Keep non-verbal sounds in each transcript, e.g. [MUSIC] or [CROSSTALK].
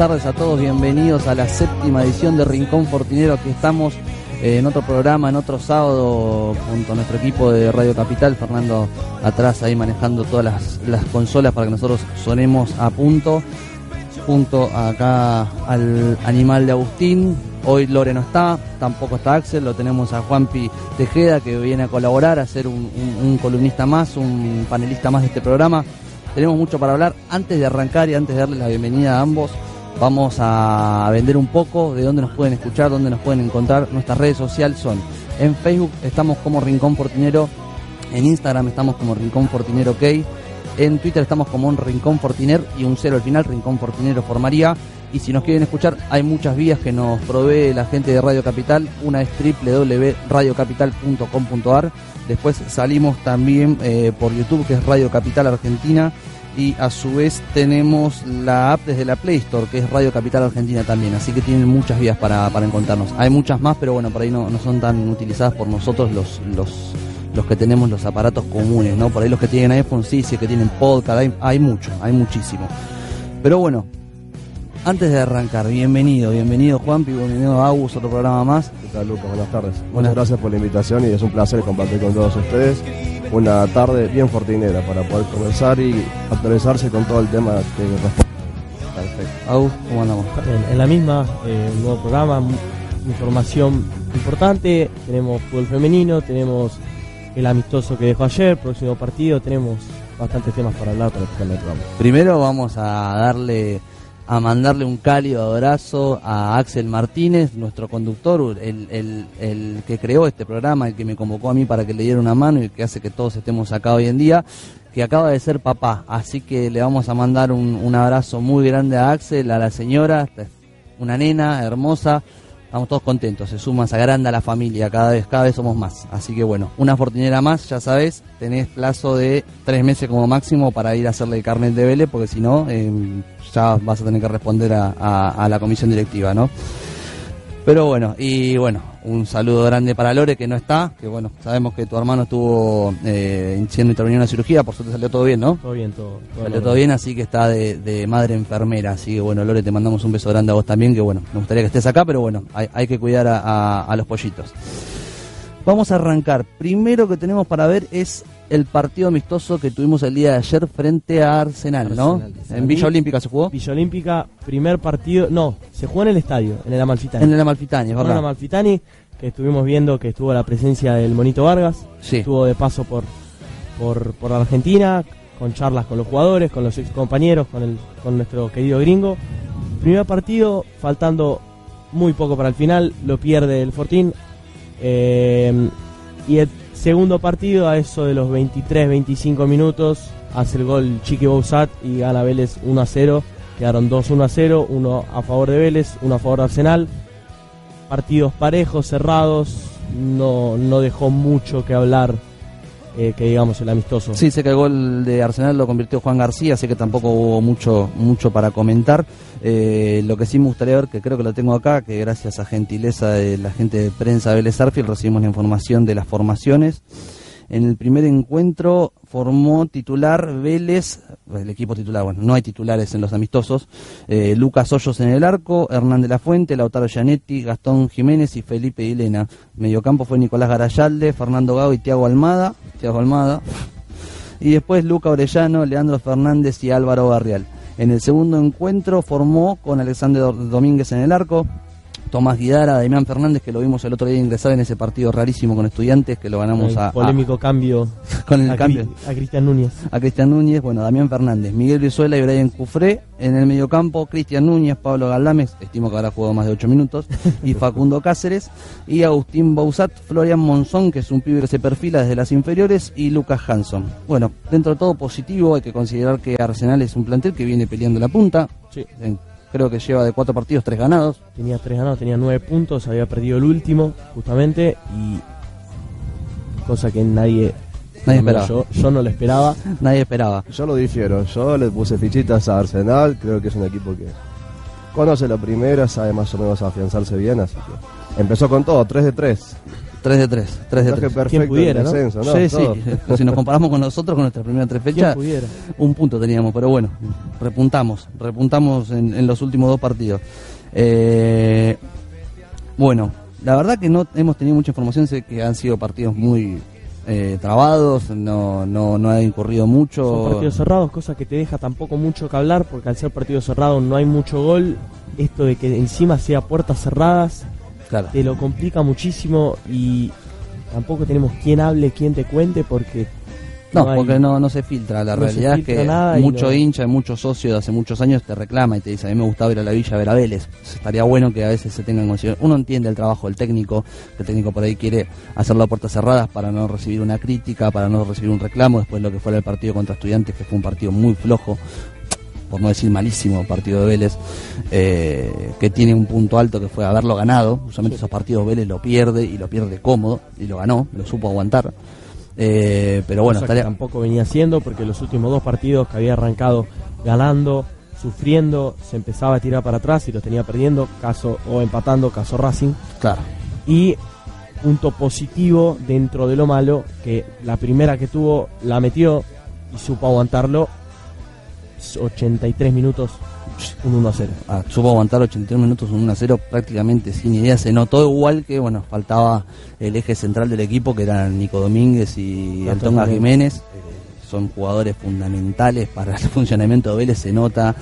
tardes a todos, bienvenidos a la séptima edición de Rincón Fortinero. Aquí estamos eh, en otro programa, en otro sábado, junto a nuestro equipo de Radio Capital, Fernando atrás ahí manejando todas las, las consolas para que nosotros sonemos a punto. Junto acá al animal de Agustín. Hoy Lore no está, tampoco está Axel, lo tenemos a Juanpi Tejeda que viene a colaborar, a ser un, un- un columnista más, un panelista más de este programa. Tenemos mucho para hablar. Antes de arrancar y antes de darles la bienvenida a ambos, vamos a vender un poco de dónde nos pueden escuchar, dónde nos pueden encontrar. Nuestras redes sociales son en Facebook estamos como Rincón Fortinero, en Instagram estamos como Rincón Fortinero OK, en Twitter estamos como un Rincón Fortiner y un cero al final, Rincón Fortinero formaría. Y si nos quieren escuchar, hay muchas vías que nos provee la gente de Radio Capital. Una es www.radiocapital.com.ar. Después salimos también por YouTube, que es Radio Capital Argentina. Y a su vez tenemos la app desde la Play Store, que es Radio Capital Argentina también. Así que tienen muchas vías para, para encontrarnos. Hay muchas más, pero bueno, por ahí no, no son tan utilizadas por nosotros los, los, los que tenemos los aparatos comunes, ¿no? Por ahí los que tienen iPhone, sí, sí, que tienen podcast, hay, hay mucho, hay muchísimo. Pero bueno, antes de arrancar, bienvenido, bienvenido Juanpi, bienvenido Agus, otro programa más. ¿Qué tal, Lucas? Buenas tardes. Buenas. Muchas gracias por la invitación y es un placer compartir con todos ustedes una tarde bien fortinera para poder comenzar y actualizarse con todo el tema que responde. Perfecto. ¿cómo andamos? en, en la misma, eh, un nuevo programa, información importante, tenemos fútbol femenino, tenemos el amistoso que dejó ayer, próximo partido, tenemos bastantes temas para hablar para el programa. Primero vamos a darle, a mandarle un cálido abrazo a Axel Martínez, nuestro conductor, el, el, el que creó este programa, el que me convocó a mí para que le diera una mano y que hace que todos estemos acá hoy en día, que acaba de ser papá. Así que le vamos a mandar un, un abrazo muy grande a Axel, a la señora, una nena hermosa. Estamos todos contentos, se suma, se agranda la familia, cada vez, cada vez somos más. Así que bueno, una fortinera más, ya sabes, tenés plazo de tres meses como máximo para ir a hacerle el carnet de Vélez, porque si no, eh, ya vas a tener que responder a- a la comisión directiva, ¿no? Pero bueno, y bueno, un saludo grande para Lore que no está, que bueno, sabemos que tu hermano estuvo eh, siendo intervenido en la cirugía, por suerte salió todo bien, ¿no? Todo bien, todo. todo Salió todo bien, así que está de, de madre enfermera. Así que bueno, Lore, te mandamos un beso grande a vos también, que bueno, me gustaría que estés acá, pero bueno, hay, hay que cuidar a, a- a los pollitos. Vamos a arrancar. Primero que tenemos para ver es el partido amistoso que tuvimos el día de ayer frente a Arsenal, ¿no? Arsenal. En Villa Olímpica se jugó. Villa Olímpica, primer partido, no, se jugó en el estadio, en el Amalfitani. En el Amalfitani, es Jugó en el verdad. Amalfitani, que estuvimos viendo que estuvo la presencia del Monito Vargas, Sí. estuvo de paso por, por, por Argentina, con charlas con los jugadores, con los ex compañeros, con, el, con nuestro querido gringo. Primer partido, faltando muy poco para el final, lo pierde el Fortín. Eh, y el segundo partido, a eso de los 23-25 minutos, hace el gol Chiqui Bouzat y gana Vélez 1 a 0. Quedaron 2-1 a 0, uno a favor de Vélez, uno a favor de Arsenal. Partidos parejos, cerrados, no, no dejó mucho que hablar, eh, que digamos el amistoso. Sí, sé que el gol de Arsenal lo convirtió Juan García, así que tampoco hubo mucho mucho para comentar. Eh, lo que sí me gustaría ver, que creo que lo tengo acá, que gracias a gentileza de la gente de prensa de Vélez Arfield recibimos la información de las formaciones. En el primer encuentro formó titular Vélez, el equipo titular, bueno, no hay titulares en los amistosos, eh, Lucas Hoyos en el arco, Hernán de la Fuente, Lautaro Gianetti, Gastón Jiménez y Felipe Hilena. Mediocampo fue Nicolás Garayalde, Fernando Gago y Tiago Almada, Tiago Almada. Y después Luca Orellano, Leandro Fernández y Álvaro Barrial. En el segundo encuentro formó con Alexander Domínguez en el arco, Tomás Guidara, Damián Fernández, que lo vimos el otro día ingresar en ese partido rarísimo con estudiantes, que lo ganamos El a, a- polémico cambio [LAUGHS] con el a, cambio Cri- a Cristian Núñez. a Cristian Núñez, bueno, Damián Fernández, Miguel Brizuela y Brian Cufré. En el mediocampo, Cristian Núñez, Pablo Galdames, estimo que habrá jugado más de 8 minutos, [LAUGHS] y Facundo Cáceres, y Agustín Bausat, Florian Monzón, que es un pibe que se perfila desde las inferiores, y Lucas Hanson. Bueno, dentro de todo positivo, hay que considerar que Arsenal es un plantel que viene peleando la punta. Sí. En- creo que lleva de cuatro partidos, tres ganados. Tenía tres ganados, tenía nueve puntos, había perdido el último, justamente, y cosa que nadie, Nadie esperaba. Yo, yo no lo esperaba. [LAUGHS] Nadie esperaba. Yo lo difiero, yo le puse fichitas a Arsenal, creo que es un equipo que conoce la primera, sabe más o menos afianzarse bien, así que empezó con todo, 3 de 3. 3 de 3, 3 de 3. perfecto pudiera, el no? descenso, ¿no? sí, Todo. sí. [LAUGHS] si nos comparamos con nosotros, con nuestras primeras tres ¿Quién fechas, un punto teníamos, pero bueno, repuntamos, repuntamos en, en los últimos dos partidos. Eh, bueno, la verdad que no hemos tenido mucha información, sé que han sido partidos muy eh, trabados, no, no, no ha incurrido mucho. Son partidos cerrados, cosa que te deja tampoco mucho que hablar, porque al ser partido cerrado no hay mucho gol. Esto de que encima sea puertas cerradas Claro. te lo complica muchísimo y tampoco tenemos quien hable, quien te cuente, porque No, hay- porque no, no se filtra. La no realidad es que mucho no- hincha, mucho socio de hace muchos años te reclama y te dice, a mí me gustaba ir a la villa a ver a Vélez. Estaría bueno que a veces se tenga en consideración. Uno entiende el trabajo del técnico, que el técnico por ahí quiere hacerlo a puertas cerradas para no recibir una crítica, para no recibir un reclamo. Después lo que fuera el partido contra estudiantes, que fue un partido muy flojo, por no decir malísimo partido de Vélez, eh, que tiene un punto alto que fue haberlo ganado. Usualmente esos partidos Vélez lo pierde y lo pierde cómodo y lo ganó, lo supo aguantar. Eh, pero bueno, estaría, tampoco venía haciendo, porque los últimos dos partidos que había arrancado ganando, sufriendo, se empezaba a tirar para atrás y los tenía perdiendo, caso o empatando, caso Racing. claro. Y punto positivo dentro de lo malo, que la primera que tuvo la metió y supo aguantarlo. 83 minutos, un 1-0. Ah, supo aguantar 81 minutos un 1-0 prácticamente sin idea. Se notó igual que, bueno, faltaba el eje central del equipo que eran Nico Domínguez y Antonga Jiménez. Jiménez. Eh, son jugadores fundamentales para el [LAUGHS] funcionamiento de Vélez, se nota.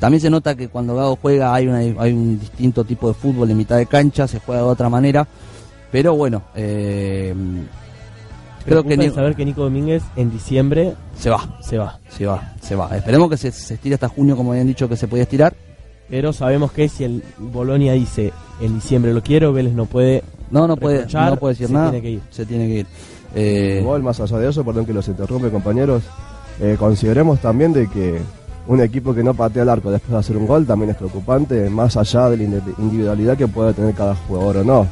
También se nota que cuando Gago juega hay, una, hay un distinto tipo de fútbol en mitad de cancha, se juega de otra manera. Pero bueno, eh, creo que Nico- saber que Nico Domínguez en diciembre se va, se va. se va, se va. Esperemos que se, se estire hasta junio como habían dicho que se podía estirar. Pero sabemos que si el Bolonia dice en diciembre lo quiero, Vélez no puede. No, no puede, no puede decir se nada. tiene que ir. Se tiene que ir. Eh, Igual, más allá de eso, perdón que los interrumpe, compañeros, eh, consideremos también de que un equipo que no patea el arco después de hacer un gol también es preocupante, más allá de la indi- individualidad que pueda tener cada jugador o no.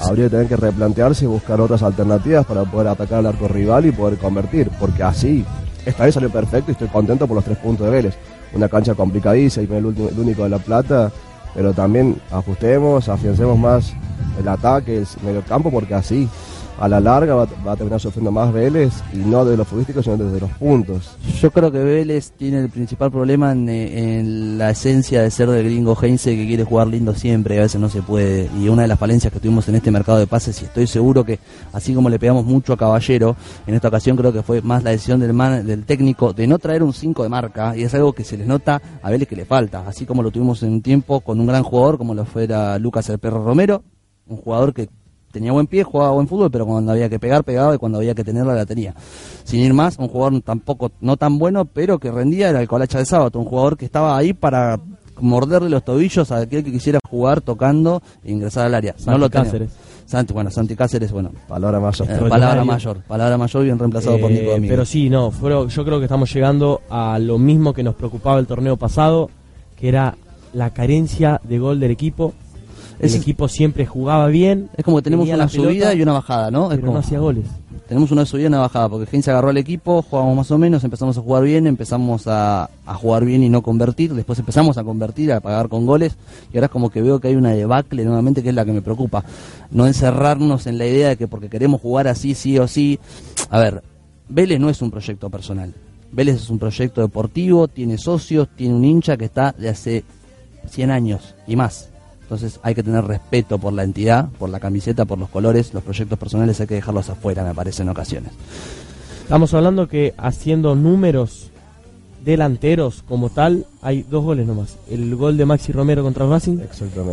Habría que tener que replantearse y buscar otras alternativas para poder atacar al arco rival y poder convertir, porque así, esta vez salió perfecto y estoy contento por los tres puntos de Vélez. Una cancha complicadísima y el, último- el único de La Plata, pero también ajustemos, afiancemos más el ataque, el medio campo, porque así a la larga va, va a terminar sufriendo más Vélez y no de los futbolísticos, sino desde los puntos. yo creo que Vélez tiene el principal problema en, en la esencia de ser del gringo Heinze que quiere jugar lindo siempre y a veces no se puede. Y una de las falencias que tuvimos en este mercado de pases, y estoy seguro que así como le pegamos mucho a Caballero, en esta ocasión creo que fue más la decisión del, man- del técnico de no traer un 5 de marca, y es algo que se les nota a Vélez que le falta, así como lo tuvimos en un tiempo con un gran jugador como lo fuera Lucas el Perro Romero, un jugador que tenía buen pie, jugaba buen fútbol, pero cuando había que pegar, pegaba y cuando había que tenerla, la tenía. Sin ir más, un jugador tampoco, no tan bueno, pero que rendía era el Colacha de Sábado, un jugador que estaba ahí para morderle los tobillos a aquel que quisiera jugar tocando e ingresar al área. no Santi lo tenemos. Cáceres. Santi, bueno, Santi Cáceres, bueno, Palabra más eh, palabra mayor, palabra mayor bien reemplazado por Eh, Nico Domínguez. pero sí, no, fueron- yo creo que estamos llegando a lo mismo que nos preocupaba el torneo pasado, que era la carencia de gol del equipo. El equipo siempre jugaba bien, es como que tenemos una pelota, subida y una bajada, ¿no? Es pero como- no hacía goles. tenemos una subida y una bajada, porque Heinz agarró al equipo, jugamos más o menos, empezamos a jugar bien, empezamos a, a jugar bien y no convertir, después empezamos a convertir, a pagar con goles, y ahora es como que veo que hay una debacle nuevamente que es la que me preocupa. No encerrarnos en la idea de que porque queremos jugar así, sí o sí. A ver, Vélez no es un proyecto personal. Vélez es un proyecto deportivo, tiene socios, tiene un hincha que está de hace 100 años y más. Entonces hay que tener respeto por la entidad, por la camiseta, por los colores. Los proyectos personales hay que dejarlos afuera, me parece, en ocasiones. Estamos hablando que haciendo números delanteros como tal, hay dos goles nomás. El gol de Maxi Romero contra Racing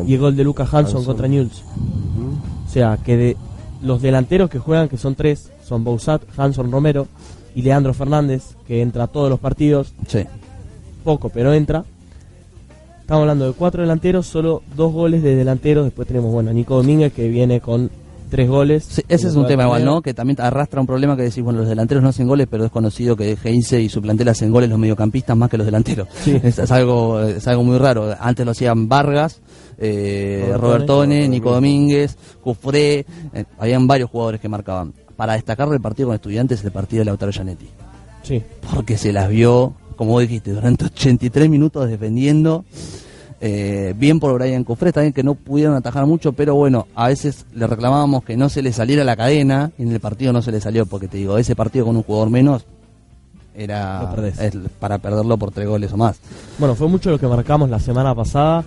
y el gol de Lucas Hanson Hanson. contra Newell's. O sea, que de los delanteros que juegan, que son tres, son Bousat, Hanson Romero y Leandro Fernández, que entra a todos los partidos, Sí. poco, pero entra. Estamos hablando de cuatro delanteros, solo dos goles de delanteros. Después tenemos, bueno, Nico Domínguez, que viene con tres goles. Sí, ese es un tema igual, ¿no? Que también arrastra un problema que decís, bueno, los delanteros no hacen goles, pero es conocido que Heinze y su plantel hacen goles los mediocampistas más que los delanteros. Sí. [LAUGHS] Es, es algo es algo muy raro. Antes lo hacían Vargas, eh, Robertone. Nico Domínguez, Cufré, eh, habían varios jugadores que marcaban. Para destacar del partido con estudiantes, el partido de Lautaro Gianetti. Sí. Porque se las vio, como dijiste, durante 83 minutos defendiendo. Eh, bien por Brian Cufré, también que no pudieron atajar mucho, pero bueno, a veces le reclamábamos que no se le saliera la cadena y en el partido no se le salió, porque te digo, ese partido con un jugador menos era es para perderlo por tres goles o más. Bueno, fue mucho lo que marcamos la semana pasada.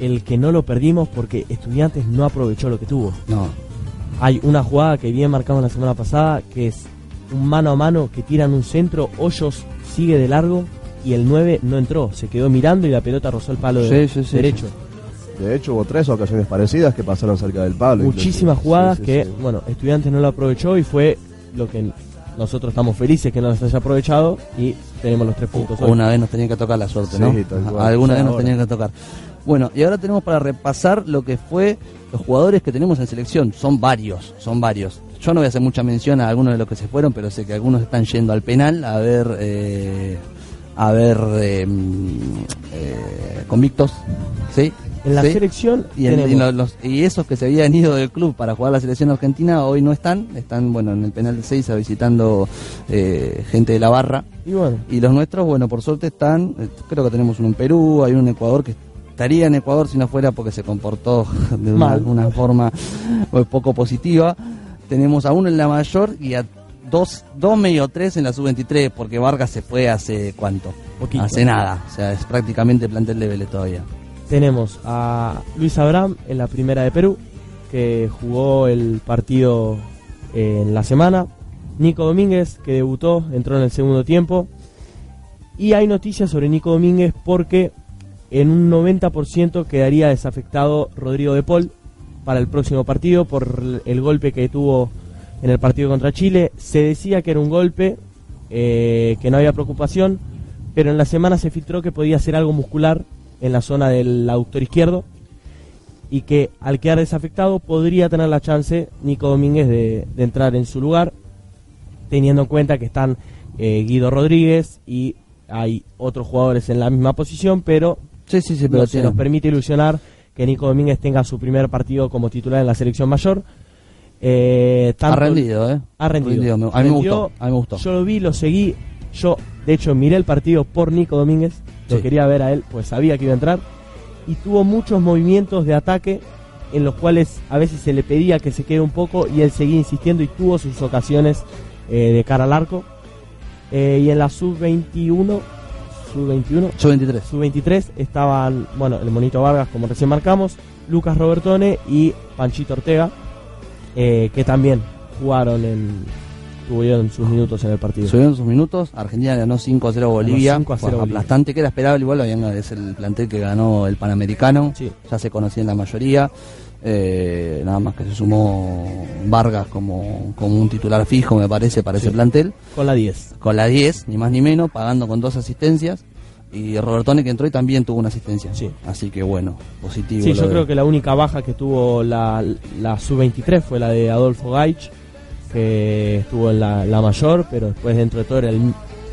El que no lo perdimos porque Estudiantes no aprovechó lo que tuvo. No, Hay una jugada que bien marcamos la semana pasada, que es un mano a mano que tiran un centro, Hoyos sigue de largo y el 9 no entró, se quedó mirando y la pelota rozó el palo de- Sí, sí, sí, derecho. De hecho, hubo tres ocasiones parecidas que pasaron cerca del palo. Muchísimas jugadas Sí, sí, que, sí. bueno, Estudiantes no lo aprovechó y fue lo que nosotros estamos felices que no los haya aprovechado y tenemos los tres puntos hoy. una vez nos tenía que tocar la suerte, Sí, ¿no? Alguna vez nos Ahora. tenía que tocar. Bueno, y ahora tenemos para repasar lo que fue los jugadores que tenemos en selección. Son varios, son varios. Yo no voy a hacer mucha mención a algunos de los que se fueron, pero sé que algunos están yendo al penal a ver, eh, a ver eh, mm, eh, convictos, ¿sí? En la ¿Sí? selección Y, en- tenemos y los- los- y esos que se habían ido del club para jugar la selección argentina hoy no están, están bueno en el penal de Seiza visitando eh, gente de la barra. y bueno, Y los nuestros, bueno, por suerte están, eh, creo que tenemos uno en Perú, hay uno en Ecuador que estaría en Ecuador si no fuera porque se comportó [LAUGHS] de una, Mal. una forma eh, poco positiva. Tenemos a uno en la mayor y a dos, dos medio tres en la sub-23 porque Vargas se fue hace cuánto? Poquito. Hace nada, o sea, es prácticamente plantel de Vélez todavía. tenemos a Luis Abraham en la primera de Perú, que jugó el partido en la semana. Nico Domínguez, que debutó, entró en el segundo tiempo. Y hay noticias sobre Nico Domínguez porque en un 90% quedaría desafectado Rodrigo de Paul para el próximo partido por el golpe que tuvo en el partido contra Chile. Se decía que era un golpe, eh, que no había preocupación, pero en la semana se filtró que podía ser algo muscular en la zona del autor izquierdo y que al quedar desafectado podría tener la chance Nico Domínguez de, de entrar en su lugar, teniendo en cuenta que están eh, Guido Rodríguez y hay otros jugadores en la misma posición, pero Sí, sí, sí, pero no se nos permite ilusionar que Nico Domínguez tenga su primer partido como titular en la selección mayor. Eh, ha tanto- rendido, ¿eh? ha rendido. me- A mí me Rendió, gustó, a mí me gustó. Yo lo vi, lo seguí. Yo, de hecho, miré el partido por Nico Domínguez. Lo Sí. quería ver a él, pues sabía que iba a entrar. Y tuvo muchos movimientos de ataque en los cuales a veces se le pedía que se quede un poco y él seguía insistiendo y tuvo sus ocasiones eh, de cara al arco. Eh, y en la sub-21, sub-21, Sub-23. sub-23 estaban, bueno, el Monito Vargas, como recién marcamos, Lucas Robertone y Panchito Ortega, eh, que también jugaron en, tuvieron sus minutos en el partido. Subieron sus minutos, Argentina ganó 5 a 0 a Bolivia, 5 a 0 fue Bolivia. aplastante que era esperable, igual es el plantel que ganó el Panamericano, Sí. ya se conocía en la mayoría, eh, nada más que se sumó Vargas como, como un titular fijo me parece para ese plantel, Con la 10. con la 10, ni más ni menos, pagando con dos asistencias, y Robertone que entró y también tuvo una asistencia, Sí. así que bueno, positivo. Sí, yo de- creo que la única baja que tuvo la, la sub-23 fue la de Adolfo Gaich, que estuvo en la, la mayor, pero después dentro de todo era el,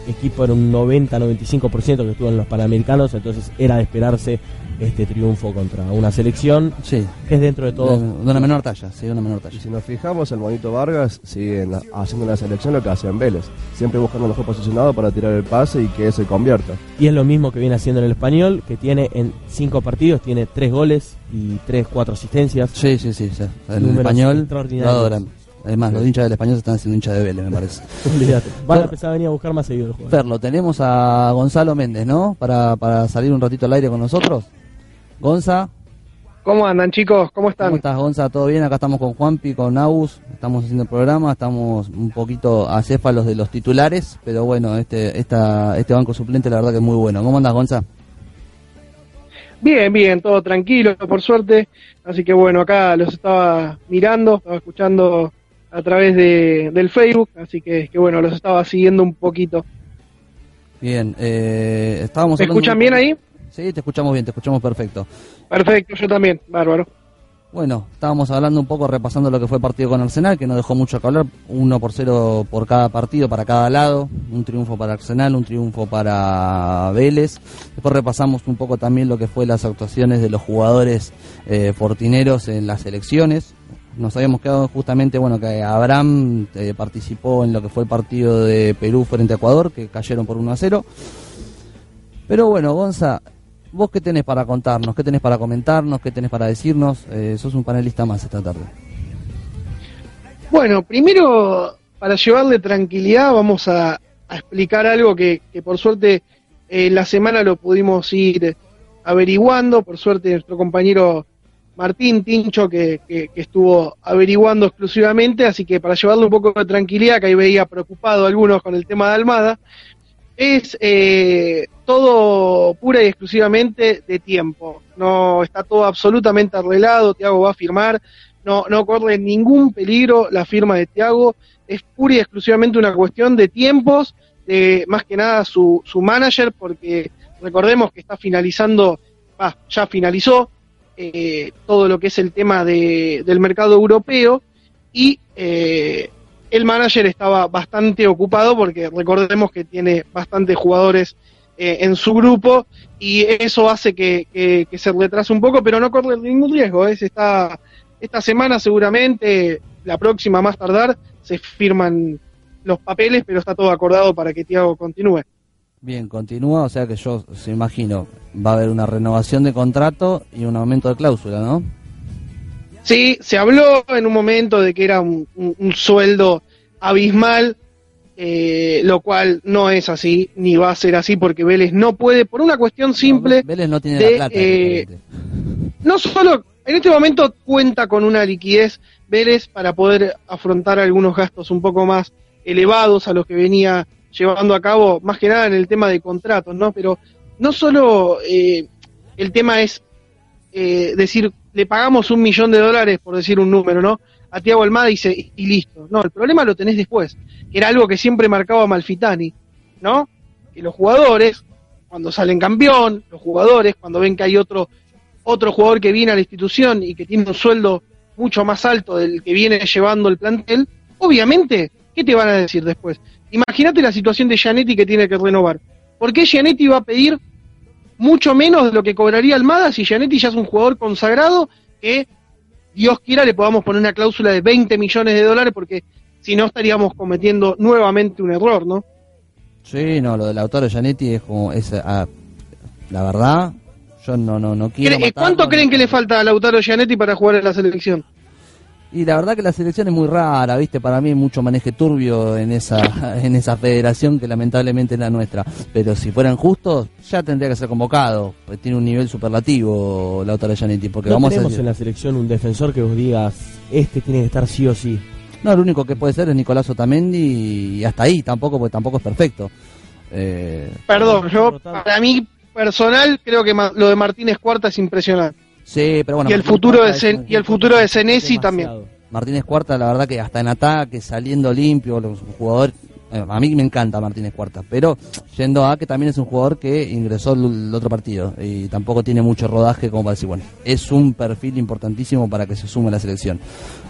equipo era un 90-95% que estuvo en los Panamericanos, entonces era de esperarse este triunfo contra una selección Sí. que es dentro de todo De, de una menor talla, sí, de una menor Y talla. si nos fijamos, el Bonito Vargas sigue en la- haciendo en la selección lo que hacía en Vélez. Siempre buscando el mejor posicionado para tirar el pase y que se convierta. y es lo mismo que viene haciendo en el español, que tiene en cinco partidos, tiene tres goles y tres, cuatro asistencias. Sí, sí, sí. sí. El español adoran. Además, los hinchas del español se están haciendo hinchas de Vélez, me parece. [LAUGHS] Van a empezar a venir a buscar más seguido el jugador. Fer, lo tenemos a Gonzalo Méndez, ¿no? Para, para salir un ratito al aire con nosotros. Gonza, ¿Cómo andan chicos? ¿Cómo están? ¿cómo estás, Gonza? ¿Todo bien? Acá estamos con Juanpi, con Aus. Estamos haciendo el programa, estamos un poquito acéfalos de los titulares, pero bueno, este, esta, este banco suplente la verdad que es muy bueno. ¿Cómo andas, Gonza? Bien, bien, todo tranquilo, por suerte. Así que bueno, acá los estaba mirando, estaba escuchando a través de, del Facebook, así que, que bueno, los estaba siguiendo un poquito. Bien, eh, estábamos ¿Me escuchan bien ahí? Sí, te escuchamos bien, te escuchamos perfecto. Perfecto, yo también, bárbaro. Bueno, estábamos hablando un poco, repasando lo que fue el partido con Arsenal, que no dejó mucho que hablar, uno por cero por cada partido, para cada lado, un triunfo para Arsenal, un triunfo para Vélez. Después repasamos un poco también lo que fue las actuaciones de los jugadores eh, fortineros en las elecciones. Nos habíamos quedado justamente, bueno, que Abraham eh, participó en lo que fue el partido de Perú frente a Ecuador, que cayeron por 1 a 0. Pero bueno, Gonza, ¿vos qué tenés para contarnos? ¿Qué tenés para comentarnos? ¿Qué tenés para decirnos? Eh, sos un panelista más esta tarde. Bueno, primero, para llevarle tranquilidad, vamos a, explicar algo que, por suerte eh, la semana lo pudimos ir averiguando. Por suerte, nuestro compañero Martín Tincho, que, que- que estuvo averiguando exclusivamente, así que para llevarle un poco de tranquilidad, que ahí veía preocupado algunos con el tema de Almada, es eh, todo pura y exclusivamente de tiempo. No está todo absolutamente arreglado, Tiago va a firmar, no, no corre ningún peligro la firma de Tiago, es pura y exclusivamente una cuestión de tiempos, de más que nada su, su manager, porque recordemos que está finalizando, ah, ya finalizó eh, todo lo que es el tema de, del mercado europeo y eh, el manager estaba bastante ocupado porque recordemos que tiene bastantes jugadores eh, en su grupo y eso hace que, que- que se retrase un poco, pero no corre ningún riesgo. ¿eh? Se está, esta semana seguramente, la próxima más tardar, se firman los papeles, pero está todo acordado para que Tiago continúe. Bien, continúa, o sea que yo se imagino, va a haber una renovación de contrato y un aumento de cláusula, ¿no? Sí, se habló en un momento de que era un, un- un sueldo abismal, eh, lo cual no es así, ni va a ser así, porque Vélez no puede, por una cuestión simple, Vélez no tiene de, la plata. eh, no solo, en este momento cuenta con una liquidez Vélez para poder afrontar algunos gastos un poco más elevados a los que venía llevando a cabo, más que nada en el tema de contratos, ¿no? Pero no solo eh, el tema es eh, decir, le pagamos un millón de dólares, por decir un número, ¿no? A Tiago Almada y, y listo. No, el problema lo tenés después, que era algo que siempre marcaba Malfitani, ¿no? Que los jugadores, cuando salen campeón, los jugadores, cuando ven que hay otro, otro jugador que viene a la institución y que tiene un sueldo mucho más alto del que viene llevando el plantel, obviamente, ¿qué te van a decir después? Imagínate la situación de Gianetti que tiene que renovar. ¿Por qué Gianetti va a pedir mucho menos de lo que cobraría Almada si Gianetti ya es un jugador consagrado que Dios quiera le podamos poner una cláusula de 20 millones de dólares porque si no estaríamos cometiendo nuevamente un error, ¿no? Sí, no, lo del Lautaro Gianetti es como, es, ah, la verdad, yo no, no, no quiero ¿Cre- eh, ¿Cuánto matarlo, creen no- que le falta a Lautaro Gianetti para jugar en la selección? Y la verdad que la selección es muy rara, ¿viste? Para mí hay mucho maneje turbio en esa, [LAUGHS] en esa federación que lamentablemente es la nuestra. Pero si fueran justos, ya tendría que ser convocado. Pues tiene un nivel superlativo Lautaro Gianetti. Porque No vamos a tenemos decir- en la selección un defensor que vos digas, este tiene que estar sí o sí. No, lo único que puede ser es Nicolás Otamendi y hasta ahí tampoco, porque tampoco es perfecto. Eh, Perdón, yo para mí personal creo que ma- lo de Martínez Cuarta es impresionante. Sí, pero bueno. y el futuro de Cuarta Sen- y el futuro de Senesi también. Martínez Cuarta, la verdad que hasta en ataque, saliendo limpio, los jugador eh, a mí me encanta Martínez Cuarta, pero yendo a que también es un jugador que ingresó el, otro partido y tampoco tiene mucho rodaje como para decir, bueno, es un perfil importantísimo para que se sume a la selección.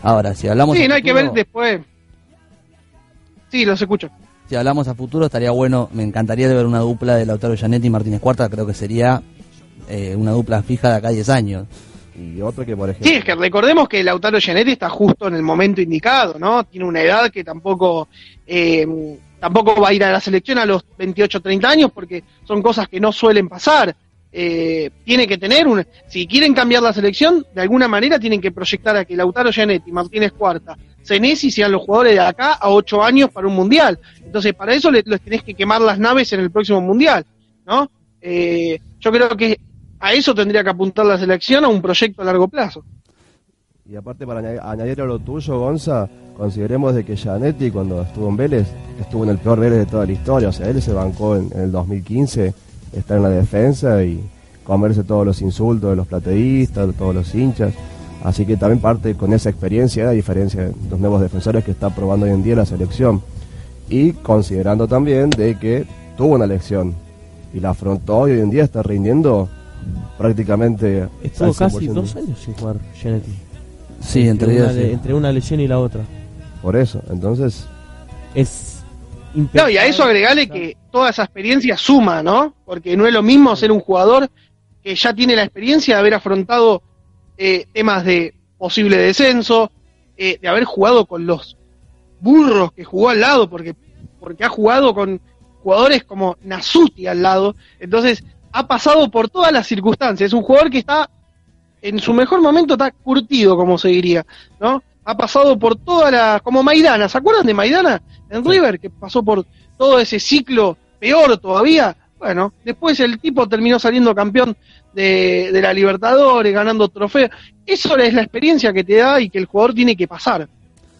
Ahora, si hablamos... Sí, no hay que ver después. Sí, los escucho. si hablamos a futuro, estaría bueno, me encantaría de ver una dupla de Lautaro Gianetti y Martínez Cuarta, creo que sería eh, una dupla fija de acá a 10 años. Y otro que, por ejemplo. Sí, es que recordemos que Lautaro Gianetti está justo en el momento indicado, ¿no? Tiene una edad que tampoco eh, tampoco va a ir a la selección a los 28 30 años porque son cosas que no suelen pasar. Eh, tiene que tener un si quieren cambiar la selección de alguna manera tienen que proyectar a que Lautaro Gianetti, Martínez Cuarta, Senesi sean los jugadores de acá a 8 años para un mundial. Entonces para eso les, les tenés que quemar las naves en el próximo mundial, ¿no? Eh, yo creo que a eso tendría que apuntar la selección a un proyecto a largo plazo. Y aparte, para añadir, a lo tuyo, Gonza, consideremos de que Gianetti, cuando estuvo en Vélez, estuvo en el peor Vélez de toda la historia. O sea, él se bancó en, en el 2015, estar en la defensa y comerse todos los insultos de los plateístas, de todos los hinchas. Así que también parte con esa experiencia, a diferencia de los nuevos defensores que está probando hoy en día la selección. Y considerando también de que tuvo una elección y la afrontó y hoy en día está rindiendo prácticamente Estuvo casi 100%. dos años sin jugar Genetti. Sí, entre una, sí. entre una lesión y la otra. Por eso, entonces, Es No, y a eso agregale que toda esa experiencia suma, ¿no? Porque no es lo mismo ser un jugador que ya tiene la experiencia de haber afrontado eh, temas de posible descenso, eh, de haber jugado con los burros que jugó al lado, porque, porque ha jugado con jugadores como Nasuti al lado, entonces ha pasado por todas las circunstancias, es un jugador que está en su mejor momento está curtido, como se diría, ¿no? Ha pasado por todas las, como Maidana, ¿se acuerdan de Maidana en River? Que pasó por todo ese ciclo peor todavía. Bueno, después el tipo terminó saliendo campeón de, de la Libertadores, ganando trofeos. Eso es la experiencia que te da y que el jugador tiene que pasar.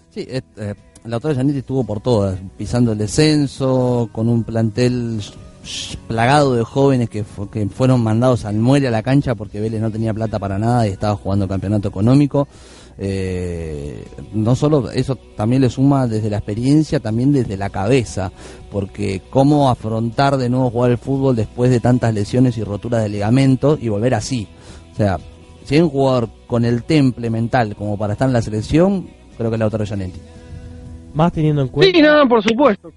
Sí, eh, eh, Lautaro Giannetti estuvo por todas, pisando el descenso, con un plantel plagado de jóvenes que, que fueron mandados al muere a la cancha porque Vélez no tenía plata para nada y estaba jugando campeonato económico. Eh, no solo eso también le suma desde la experiencia, también desde la cabeza, porque cómo afrontar de nuevo jugar el fútbol después de tantas lesiones y roturas de ligamentos y volver así. O sea, si hay un jugador con el temple mental como para estar en la selección, creo que es Lautaro Giannetti. Más teniendo en cuenta. Sí, no, por supuesto.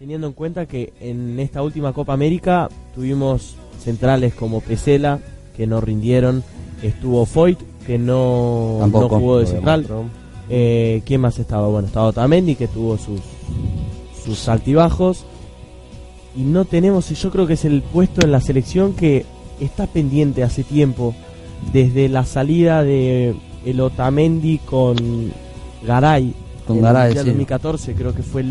Teniendo en cuenta que en esta última Copa América tuvimos centrales como Pesela, que no rindieron, estuvo Foyt, que no, no jugó de central. Eh, ¿Quién más estaba? Bueno, estaba Otamendi, que tuvo sus, sus altibajos. Y no tenemos, y yo creo que es el puesto en la selección que está pendiente hace tiempo, desde la salida de el Otamendi con Garay. Con en el Garay, sí. 2014, creo que fue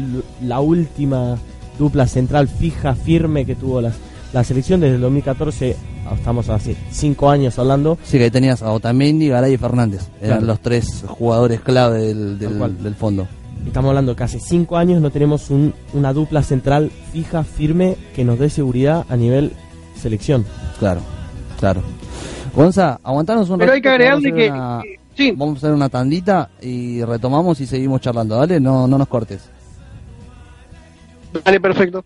la última dupla central fija, firme que tuvo la, la selección desde el 2014, ah, estamos hace cinco años hablando. Sí, que ahí tenías a Otamendi, Garay y Fernández. Eran Claro. los tres jugadores clave del, del, cual. del fondo. Estamos hablando que hace cinco años no tenemos un- una dupla central fija, firme, que nos dé seguridad a nivel selección. Claro, claro. Gonza, aguantanos un Pero hay que agregarle que, una- que- sí, Vamos a hacer una tandita y retomamos y seguimos charlando. Dale, no, no nos cortes. vale, perfecto.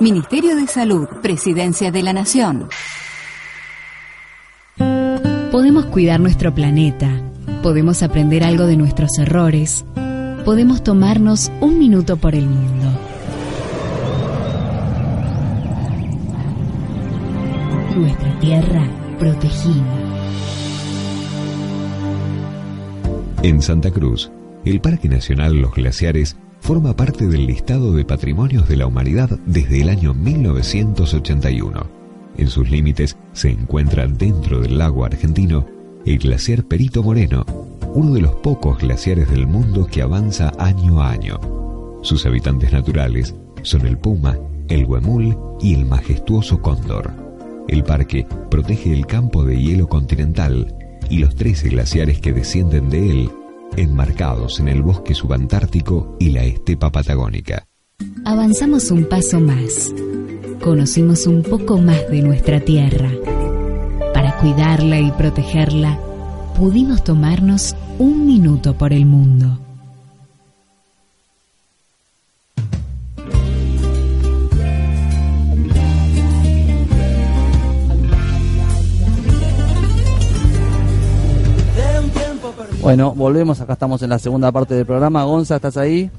Ministerio de Salud, Presidencia de la Nación. Podemos cuidar nuestro planeta, podemos aprender algo de nuestros errores, podemos tomarnos un minuto por el mundo. Nuestra tierra protegida. En Santa Cruz, el Parque Nacional Los Glaciares forma parte del listado de patrimonios de la humanidad desde el año 1981. En sus límites se encuentra dentro del lago argentino el glaciar Perito Moreno, uno de los pocos glaciares del mundo que avanza año a año. Sus habitantes naturales son el puma, el huemul y el majestuoso cóndor. El parque protege el campo de hielo continental y los 13 glaciares que descienden de él, enmarcados en el bosque subantártico y la estepa patagónica. Avanzamos un paso más. Conocimos un poco más de nuestra tierra. Para cuidarla y protegerla, pudimos tomarnos un minuto por el mundo. Bueno, volvemos, acá estamos en la segunda parte del programa. Gonza, ¿estás ahí?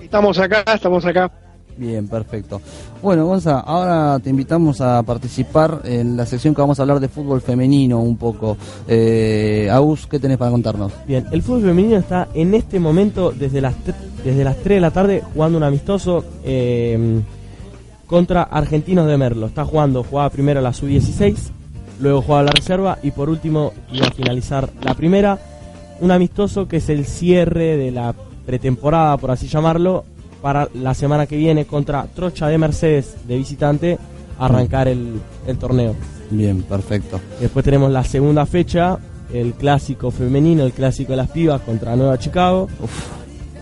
Estamos acá, estamos acá. Bien, perfecto. Bueno, Gonza, ahora te invitamos a participar en la sección que vamos a hablar de fútbol femenino un poco. Eh, Agus, ¿qué tenés para contarnos? Bien, el fútbol femenino está en este momento desde las, desde las 3 de la tarde jugando un amistoso eh, contra Argentinos de Merlo. Está jugando, jugaba primero la sub-16, luego jugaba la reserva y por último iba a finalizar la primera. Un amistoso que es el cierre de la pretemporada, por así llamarlo, para la semana que viene contra Trocha de Mercedes de visitante, arrancar el, el torneo. Bien, perfecto. Después tenemos la segunda fecha, el clásico femenino, el clásico de las pibas contra Nueva Chicago.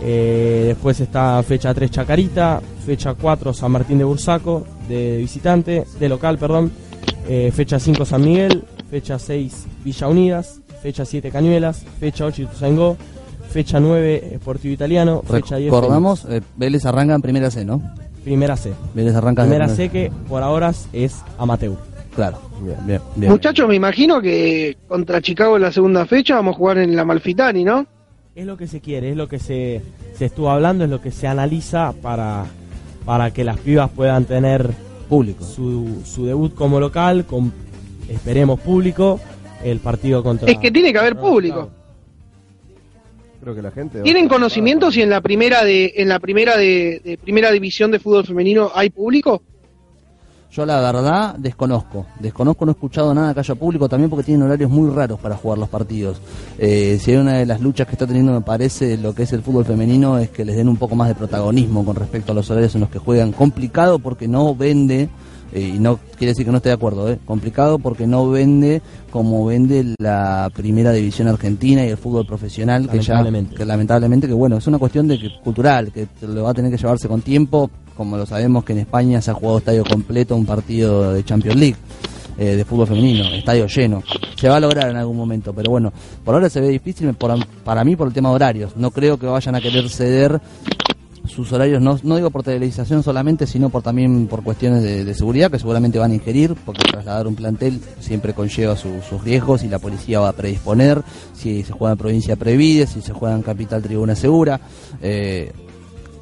Eh, después está fecha 3 Chacarita, fecha 4 San Martín de Bursaco, de visitante, de local, perdón. Eh, fecha 5 San Miguel, fecha 6 Villa Unidas, fecha 7 Cañuelas, fecha 8 Ituzaingó, fecha 9 Sportivo Italiano, fecha 10 Recordamos, eh, Vélez arranca en primera C, ¿no? Primera C. Vélez arranca Primera C que por ahora es amateur. Claro, bien, bien. bien. Muchachos, me imagino que contra Chicago en la segunda fecha vamos a jugar en la Malfitani, ¿no? Es lo que se quiere, es lo que se, se estuvo hablando, es lo que se analiza para, para que las pibas puedan tener público su, su debut como local, con esperemos público, el partido contra... Es que tiene que haber público. Creo que la gente. ¿Tienen a- conocimiento si en la primera de en la primera de, de primera división de fútbol femenino hay público? Yo la verdad desconozco, desconozco, no he escuchado nada que haya público también porque tienen horarios muy raros para jugar los partidos. Eh, si hay una de las luchas que está teniendo me parece lo que es el fútbol femenino es que les den un poco más de protagonismo con respecto a los horarios en los que juegan. Complicado porque no vende, y no quiere decir que no esté de acuerdo, eh, complicado porque no vende como vende la primera división argentina y el fútbol profesional que ya Lamentablemente. que lamentablemente que bueno es una cuestión de que, cultural que lo va a tener que llevarse con tiempo como lo sabemos que en España se ha jugado estadio completo un partido de Champions League eh, de fútbol femenino estadio lleno. Se va a lograr en algún momento pero bueno por ahora se ve difícil por- para mí por el tema de horarios. No creo que vayan a querer ceder sus horarios no, no digo por televisación solamente sino por también por cuestiones de, seguridad que seguramente van a ingerir porque trasladar un plantel siempre conlleva su- sus riesgos y la policía va a predisponer si se juega en provincia previde si se juega en capital tribuna segura eh,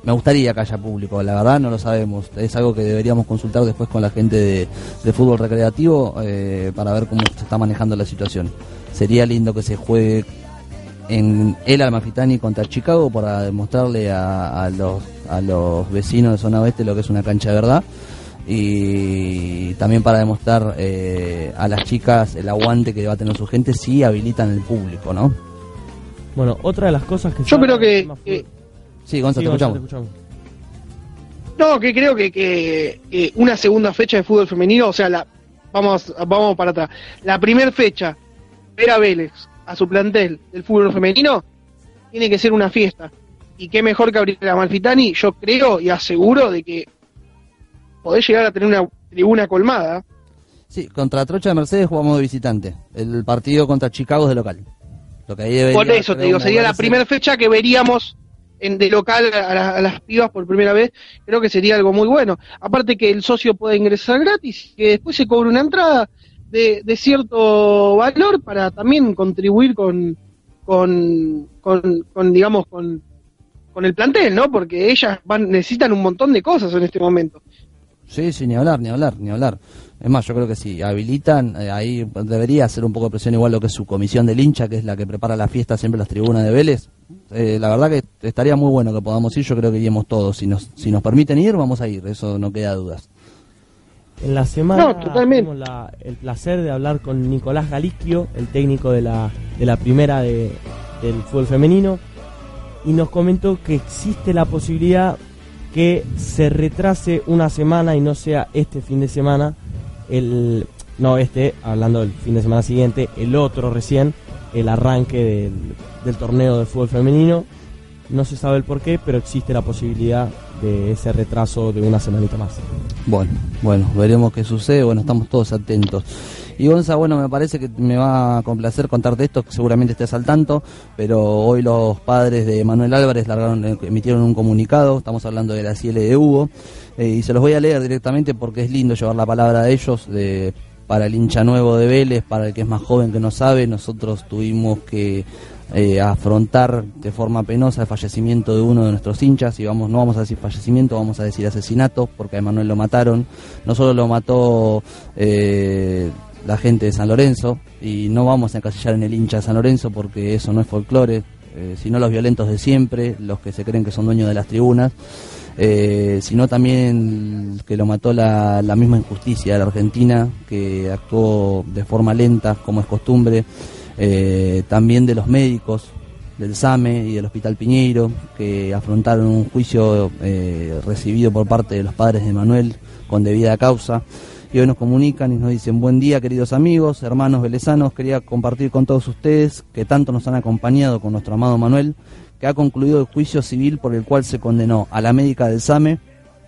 me gustaría que haya público, la verdad no lo sabemos. Es algo que deberíamos consultar después con la gente de, de fútbol recreativo eh, para ver cómo se está manejando la situación. Sería lindo que se juegue en el Almafitani contra Chicago para demostrarle a, a los, a los vecinos de zona oeste lo que es una cancha de verdad y también para demostrar eh, a las chicas el aguante que va a tener su gente si habilitan el público, ¿no? Bueno, otra de las cosas que... se Yo creo que, fútbol- Sí, Gonza, Sí, te escuchamos. no, que creo que, que, que una segunda fecha de fútbol femenino, o sea, la vamos vamos para atrás. La primera fecha, ver a Vélez a su plantel del fútbol femenino tiene que ser una fiesta. Y qué mejor que abrir la Malfitani, yo creo y aseguro de que podés llegar a tener una tribuna colmada. Sí, contra Trocha de Mercedes jugamos de visitante. El partido contra Chicago es de local. Lo que ahí Por eso te digo, sería la primera fecha que veríamos en de local a, la- a las pibas por primera vez. Creo que sería algo muy bueno. Aparte que el socio puede ingresar gratis, que después se cobre una entrada de, de cierto valor para también contribuir con, con, con, digamos, con, con el plantel, ¿no? Porque ellas van, necesitan un montón de cosas en este momento. Sí, sí, ni hablar, ni hablar, ni hablar. Es más, yo creo que si habilitan, eh, ahí debería hacer un poco de presión igual lo que su comisión del hincha, que es la que prepara la fiesta siempre las tribunas de Vélez. Eh, la verdad que estaría muy bueno que podamos ir, yo creo que iríamos todos. Si nos, si nos permiten ir, vamos a ir, eso no queda dudas. En la semana No, totalmente. tuvimos la- el placer de hablar con Nicolás Galiquio, el técnico de la, de la primera de, del fútbol femenino, y nos comentó que existe la posibilidad que se retrase una semana y no sea este fin de semana, el no este, hablando del fin de semana siguiente, el otro recién, el arranque del, del torneo de fútbol femenino. No se sabe el por qué, pero existe la posibilidad de ese retraso de una semanita más. Bueno, bueno, veremos qué sucede, bueno, estamos todos atentos. Y Gonza, bueno, me parece que me va a complacer contarte esto, que seguramente estés al tanto, pero hoy los padres de Manuel Álvarez largaron, emitieron un comunicado, estamos hablando de la CL de Hugo, eh, y se los voy a leer directamente porque es lindo llevar la palabra de ellos, de, para el hincha nuevo de Vélez, para el que es más joven que no sabe, nosotros tuvimos que eh, afrontar de forma penosa el fallecimiento de uno de nuestros hinchas y vamos no vamos a decir fallecimiento vamos a decir asesinato porque a Emanuel lo mataron. No solo lo mató eh, la gente de San Lorenzo y no vamos a encasillar en el hincha de San Lorenzo porque eso no es folclore eh, sino los violentos de siempre los que se creen que son dueños de las tribunas eh, sino también que lo mató la, la misma injusticia de la Argentina que actuó de forma lenta como es costumbre eh, también de los médicos del SAME y del Hospital Piñeiro, que afrontaron un juicio eh, recibido por parte de los padres de Manuel con debida causa. Y hoy nos comunican y nos dicen, buen día queridos amigos, hermanos velezanos, quería compartir con todos ustedes que tanto nos han acompañado con nuestro amado Manuel, que ha concluido el juicio civil por el cual se condenó a la médica del SAME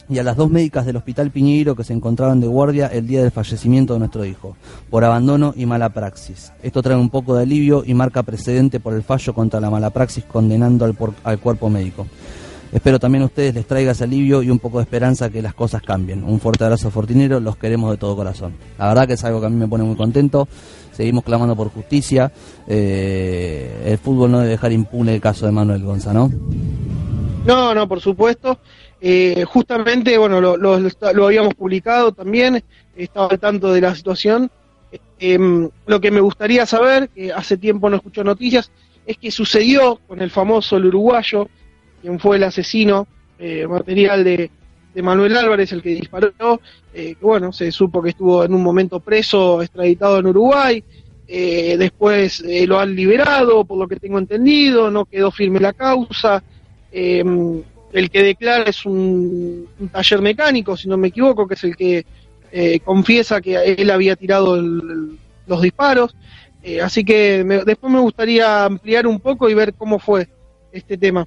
y a las dos médicas del Hospital Piñeiro que se encontraban de guardia el día del fallecimiento de nuestro hijo, por abandono y mala praxis. Esto trae un poco de alivio y marca precedente por el fallo contra la mala praxis condenando al, por- al cuerpo médico. Espero también a ustedes les traiga ese alivio y un poco de esperanza que las cosas cambien. Un fuerte abrazo fortinero, los queremos de todo corazón. La verdad que es algo que a mí me pone muy contento. Seguimos clamando por justicia. Eh, el fútbol no debe dejar impune el caso de Manuel Gonza, ¿no? No, no, por supuesto. Eh, justamente, bueno, lo, habíamos publicado también, estaba al tanto de la situación. Em, lo que me gustaría saber, que hace tiempo no escucho noticias, es que sucedió con el famoso el uruguayo, quien fue el asesino eh, material de, de Manuel Álvarez, el que disparó, eh, que bueno, se supo que estuvo en un momento preso, extraditado en Uruguay, eh, después eh, lo han liberado, por lo que tengo entendido, no quedó firme la causa. Eh, el que declara es un, un taller mecánico, si no me equivoco, que es el que eh, confiesa que él había tirado el- el- los disparos. Eh, así que me- después me gustaría ampliar un poco y ver cómo fue este tema.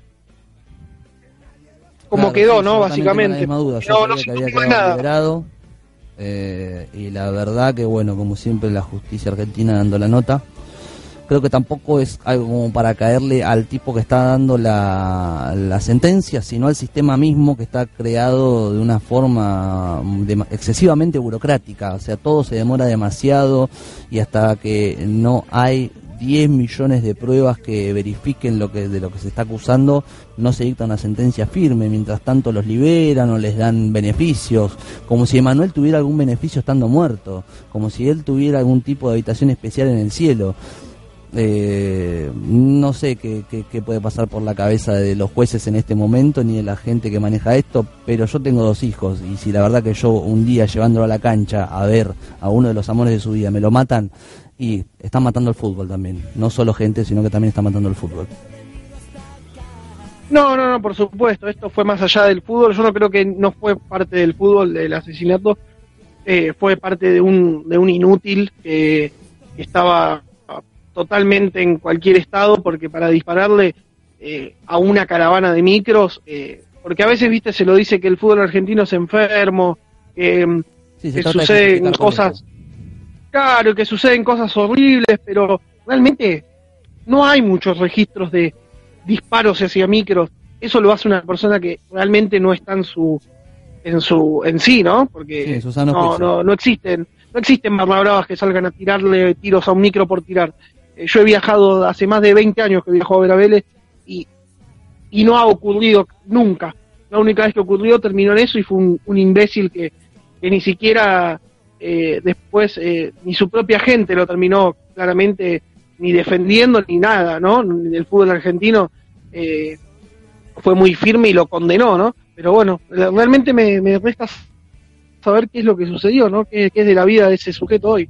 Cómo Claro, quedó, sí, ¿no? Básicamente. misma duda. Yo No, no que había quedado nada. liberado. eh, y la verdad que, bueno, como siempre, la justicia argentina dando la nota. Creo que tampoco es algo como para caerle al tipo que está dando la, la sentencia, sino al sistema mismo que está creado de una forma dema- excesivamente burocrática. O sea, todo se demora demasiado y hasta que no hay 10 millones de pruebas que verifiquen lo que de lo que se está acusando, no se dicta una sentencia firme, mientras tanto los liberan o les dan beneficios, como si Emanuel tuviera algún beneficio estando muerto, como si él tuviera algún tipo de habitación especial en el cielo. Eh, no sé qué, puede pasar por la cabeza de los jueces en este momento ni de la gente que maneja esto, pero yo tengo dos hijos y si la verdad que yo un día llevándolo a la cancha a ver a uno de los amores de su vida me lo matan y están matando el fútbol también, no solo gente, sino que también están matando el fútbol. No, no, no, por supuesto, esto fue más allá del fútbol, yo no creo que no fue parte del fútbol, del asesinato, eh, fue parte de un, de un inútil que estaba totalmente en cualquier estado, porque para dispararle eh, a una caravana de micros, eh, porque a veces, viste, se lo dice que el fútbol argentino es enfermo, que, mm, Sí, que suceden cosas, claro, que suceden cosas horribles, pero realmente no hay muchos registros de disparos hacia micros. Eso lo hace una persona que realmente no está en su en su en sí, ¿no? Porque Sí, no, no, no existen no existen barra bravas que salgan a tirarle tiros a un micro por tirar. Eh, yo he viajado hace más de 20 años que viajo a ver a Vélez y, y no ha ocurrido nunca. La única vez que ocurrió terminó en eso y fue un, imbécil que, que ni siquiera eh, después eh, ni su propia gente lo terminó claramente ni defendiendo ni nada, ¿no? El fútbol argentino eh, fue muy firme y lo condenó, ¿no? Pero bueno, realmente me, me resta saber qué es lo que sucedió, ¿no? ¿Qué, qué es de la vida de ese sujeto hoy?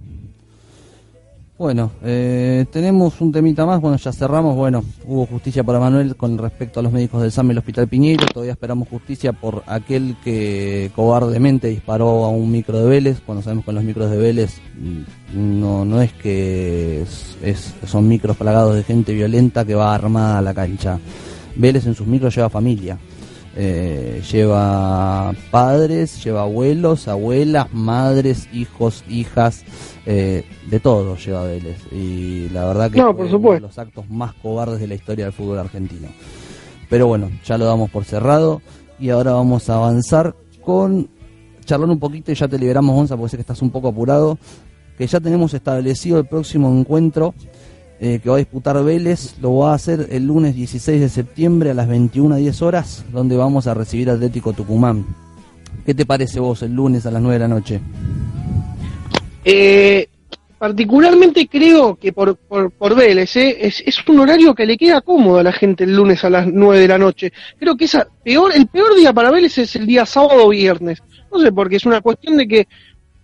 Bueno, eh, tenemos un temita más, bueno, ya cerramos, bueno, hubo justicia para Manuel con respecto a los médicos del SAM y el Hospital Piñeiro, todavía esperamos justicia por aquel que cobardemente disparó a un micro de Vélez, cuando sabemos que en los micros de Vélez mm, no, no es que es- es- son micros plagados de gente violenta que va armada a la cancha. Vélez en sus micros lleva familia. Eh, lleva padres, lleva abuelos, abuelas, madres, hijos, hijas, eh, de todo lleva Vélez. Y la verdad que No, fue uno de los actos más cobardes de la historia del fútbol argentino. Pero bueno, ya lo damos por cerrado y ahora vamos a avanzar con charlar un poquito y ya te liberamos, Gonza, porque sé que estás un poco apurado. Que ya tenemos establecido el próximo encuentro eh, que va a disputar Vélez. Lo va a hacer el lunes 16 de septiembre a las 21.10 horas, donde vamos a recibir Atlético Tucumán. ¿Qué te parece vos el lunes a las 9 de la noche? Eh, particularmente creo que por, por, por Vélez, ¿eh? es, un horario que le queda cómodo a la gente el lunes a las 9 de la noche. Creo que esa peor, el peor día para Vélez es el día sábado o viernes. No sé, porque es una cuestión de que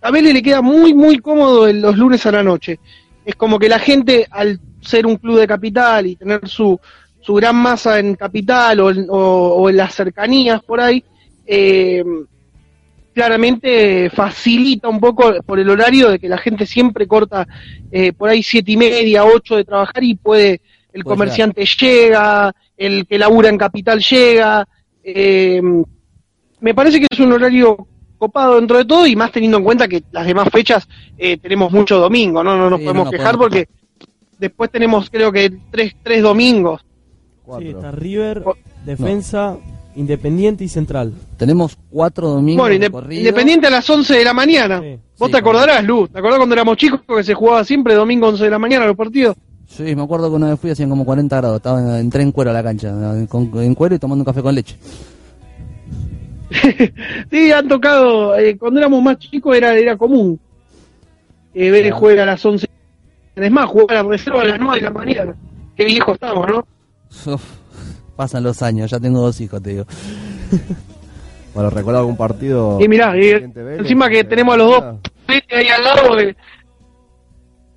a Vélez le queda muy, muy cómodo el- los lunes a la noche. Es como que la gente, al ser un club de capital y tener su, su gran masa en capital o, en- o- o en las cercanías por ahí, eh, claramente facilita un poco por el horario de que la gente siempre corta eh, por ahí siete y media, ocho de trabajar y puede, el comerciante llega, el que labura en capital llega. eh, me parece que es un horario copado dentro de todo y más teniendo en cuenta que las demás fechas eh, tenemos mucho domingo, no, no nos Sí, podemos quejar podemos porque después tenemos creo que tres, tres domingos. Sí, está River, Oh, Defensa, Independiente y Central. Tenemos cuatro domingos Bueno, inde-. Independiente a las 11 de la mañana. Sí. Vos Sí, te acordarás, Lu, ¿te acordás cuando éramos chicos que se jugaba siempre domingo 11 de la mañana los partidos? Sí, me acuerdo que una vez fui hacían como 40 grados, estaba en, entré en cuero a la cancha, en, con- en cuero y tomando un café con leche. [LAUGHS] sí, han tocado, eh, cuando éramos más chicos era, era común que Vélez Claro. juega a las 11. Es más, juega a la reserva a las 9 de la mañana. Qué viejo estamos, ¿no? Uf, pasan los años, ya tengo dos hijos, te digo. [LAUGHS] Para recordar algún partido. Y mirá, y Independiente Vélez, encima que eh, tenemos a los dos ah, ahí al lado. eh,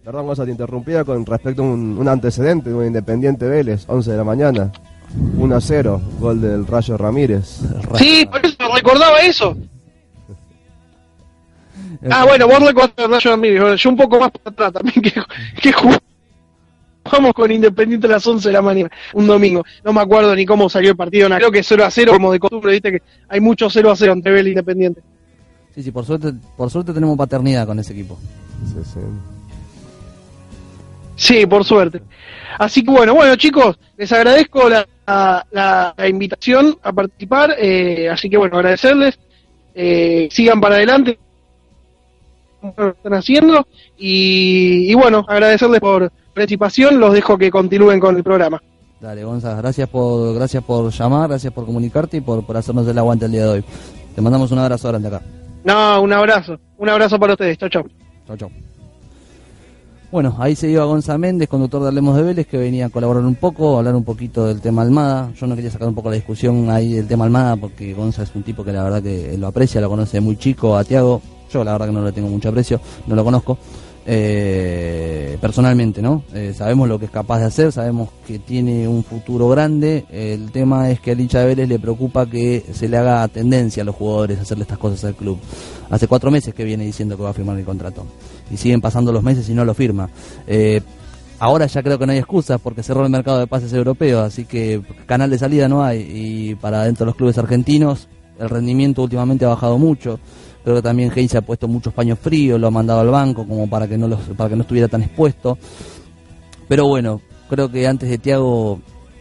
Perdón, Gonza, te interrumpía con respecto a un, un antecedente de un Independiente Vélez, 11 de la mañana. 1 a 0, gol del Rayo Ramírez. Sí, por eso recordaba eso. [LAUGHS] Ah, bueno, vos recordás yo, mire, yo un poco más para atrás también que, [LAUGHS] que jugamos con Independiente a las 11 de la mañana, un domingo. No me acuerdo ni cómo salió el partido, creo que 0 a 0 como de costumbre, viste que hay mucho 0 a 0 entre e Independiente. Sí, sí, por suerte, por suerte tenemos paternidad con ese equipo. Sí, sí. Sí, por suerte. Así que bueno, bueno chicos, les agradezco la, la- la invitación a participar, eh, así que bueno, agradecerles, eh, sigan para adelante, lo están haciendo, y, y bueno, agradecerles por participación, los dejo que continúen con el programa. Dale, Gonzalo, gracias por, gracias por llamar, gracias por comunicarte y por, por hacernos el aguante el día de hoy. Te mandamos un abrazo grande acá. No, un abrazo, un abrazo para ustedes, chao, chao. Chau, chau. Bueno, ahí se iba Gonza Méndez, conductor de Hablemos de Vélez, que venía a colaborar un poco, a hablar un poquito del tema Almada. Yo no quería sacar un poco la discusión ahí del tema Almada, porque Gonza es un tipo que la verdad que lo aprecia, lo conoce muy chico, a Tiago. Yo la verdad que no le tengo mucho aprecio, no lo conozco. Eh, personalmente, ¿no? Eh, sabemos lo que es capaz de hacer, sabemos que tiene un futuro grande. El tema es que al hincha de Vélez le preocupa que se le haga tendencia a los jugadores a hacerle estas cosas al club. Hace cuatro meses que viene diciendo que va a firmar el contrato. Y siguen pasando los meses y no lo firma. Eh, ahora ya creo que no hay excusas porque cerró el mercado de pases europeo, así que canal de salida no hay. Y para dentro de los clubes argentinos, el rendimiento últimamente ha bajado mucho. Creo que también Heinz ha puesto muchos paños fríos, lo ha mandado al banco como para que no los, para que no estuviera tan expuesto. Pero bueno, creo que antes de Tiago,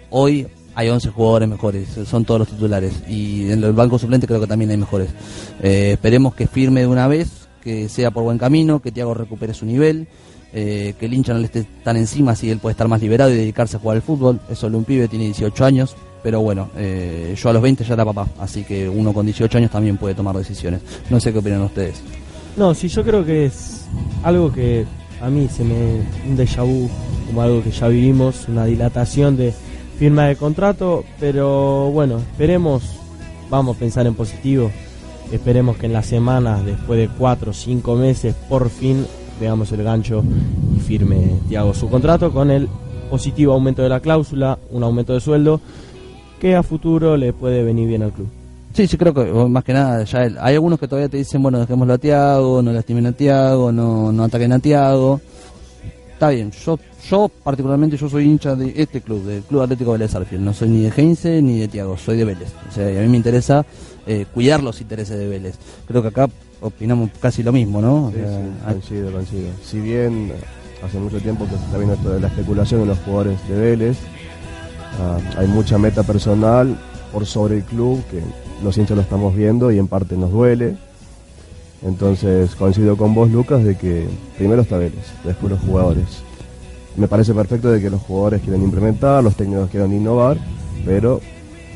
hoy hay 11 jugadores mejores, son todos los titulares. Y en el banco suplente creo que también hay mejores. Eh, esperemos que firme de una vez, que sea por buen camino, que Tiago recupere su nivel, eh, que el hincha no le esté tan encima, así él puede estar más liberado y dedicarse a jugar al fútbol. Es solo un pibe, tiene 18 años. Pero bueno, eh, yo a los 20 ya era papá, así que uno con 18 años también puede tomar decisiones. No sé qué opinan ustedes. No, sí, yo creo que es algo que a mí se me. un déjà vu, como algo que ya vivimos, una dilatación de firma de contrato, pero bueno, esperemos, vamos a pensar en positivo, esperemos que en las semanas, después de cuatro o cinco meses, por fin veamos el gancho y firme Tiago su contrato con el positivo aumento de la cláusula, un aumento de sueldo que a futuro le puede venir bien al club. Sí, sí, creo que más que nada, ya el- hay algunos que todavía te dicen, bueno, dejémoslo a Tiago, no lastimen a Tiago, no, no ataquen a Tiago. Está bien, yo, yo particularmente yo soy hincha de este club, del Club Atlético Vélez Arfield. No soy ni de Heinze ni de Tiago, soy de Vélez. O sea, y a mí me interesa eh, cuidar los intereses de Vélez. Creo que acá opinamos casi lo mismo, ¿no? O Sí, sea, sí, hay- coincido, coincido. Si bien eh, hace mucho tiempo que se está viendo esto de la especulación de los jugadores de Vélez, ah, hay mucha meta personal por sobre el club que los hinchas lo estamos viendo y en parte nos duele. Entonces coincido con vos, Lucas, de que primero está Vélez, después los jugadores. Me parece perfecto de que los jugadores quieren implementar, los técnicos quieren innovar, pero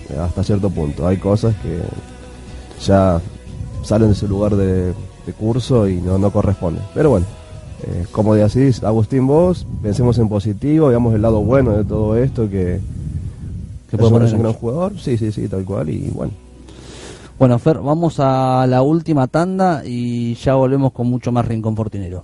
eh, hasta cierto punto. Hay cosas que ya salen de su lugar de, de curso y no, no corresponden. Pero bueno, eh, como decís, Agustín, vos, pensemos en positivo, veamos el lado bueno de todo esto, que, Que puede poner es un gran jugador, sí, sí, sí, tal cual, y bueno. Bueno, Fer, vamos a la última tanda y ya volvemos con mucho más Rincón Fortinero.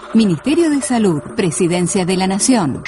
Ministerio de Salud, Presidencia de la Nación.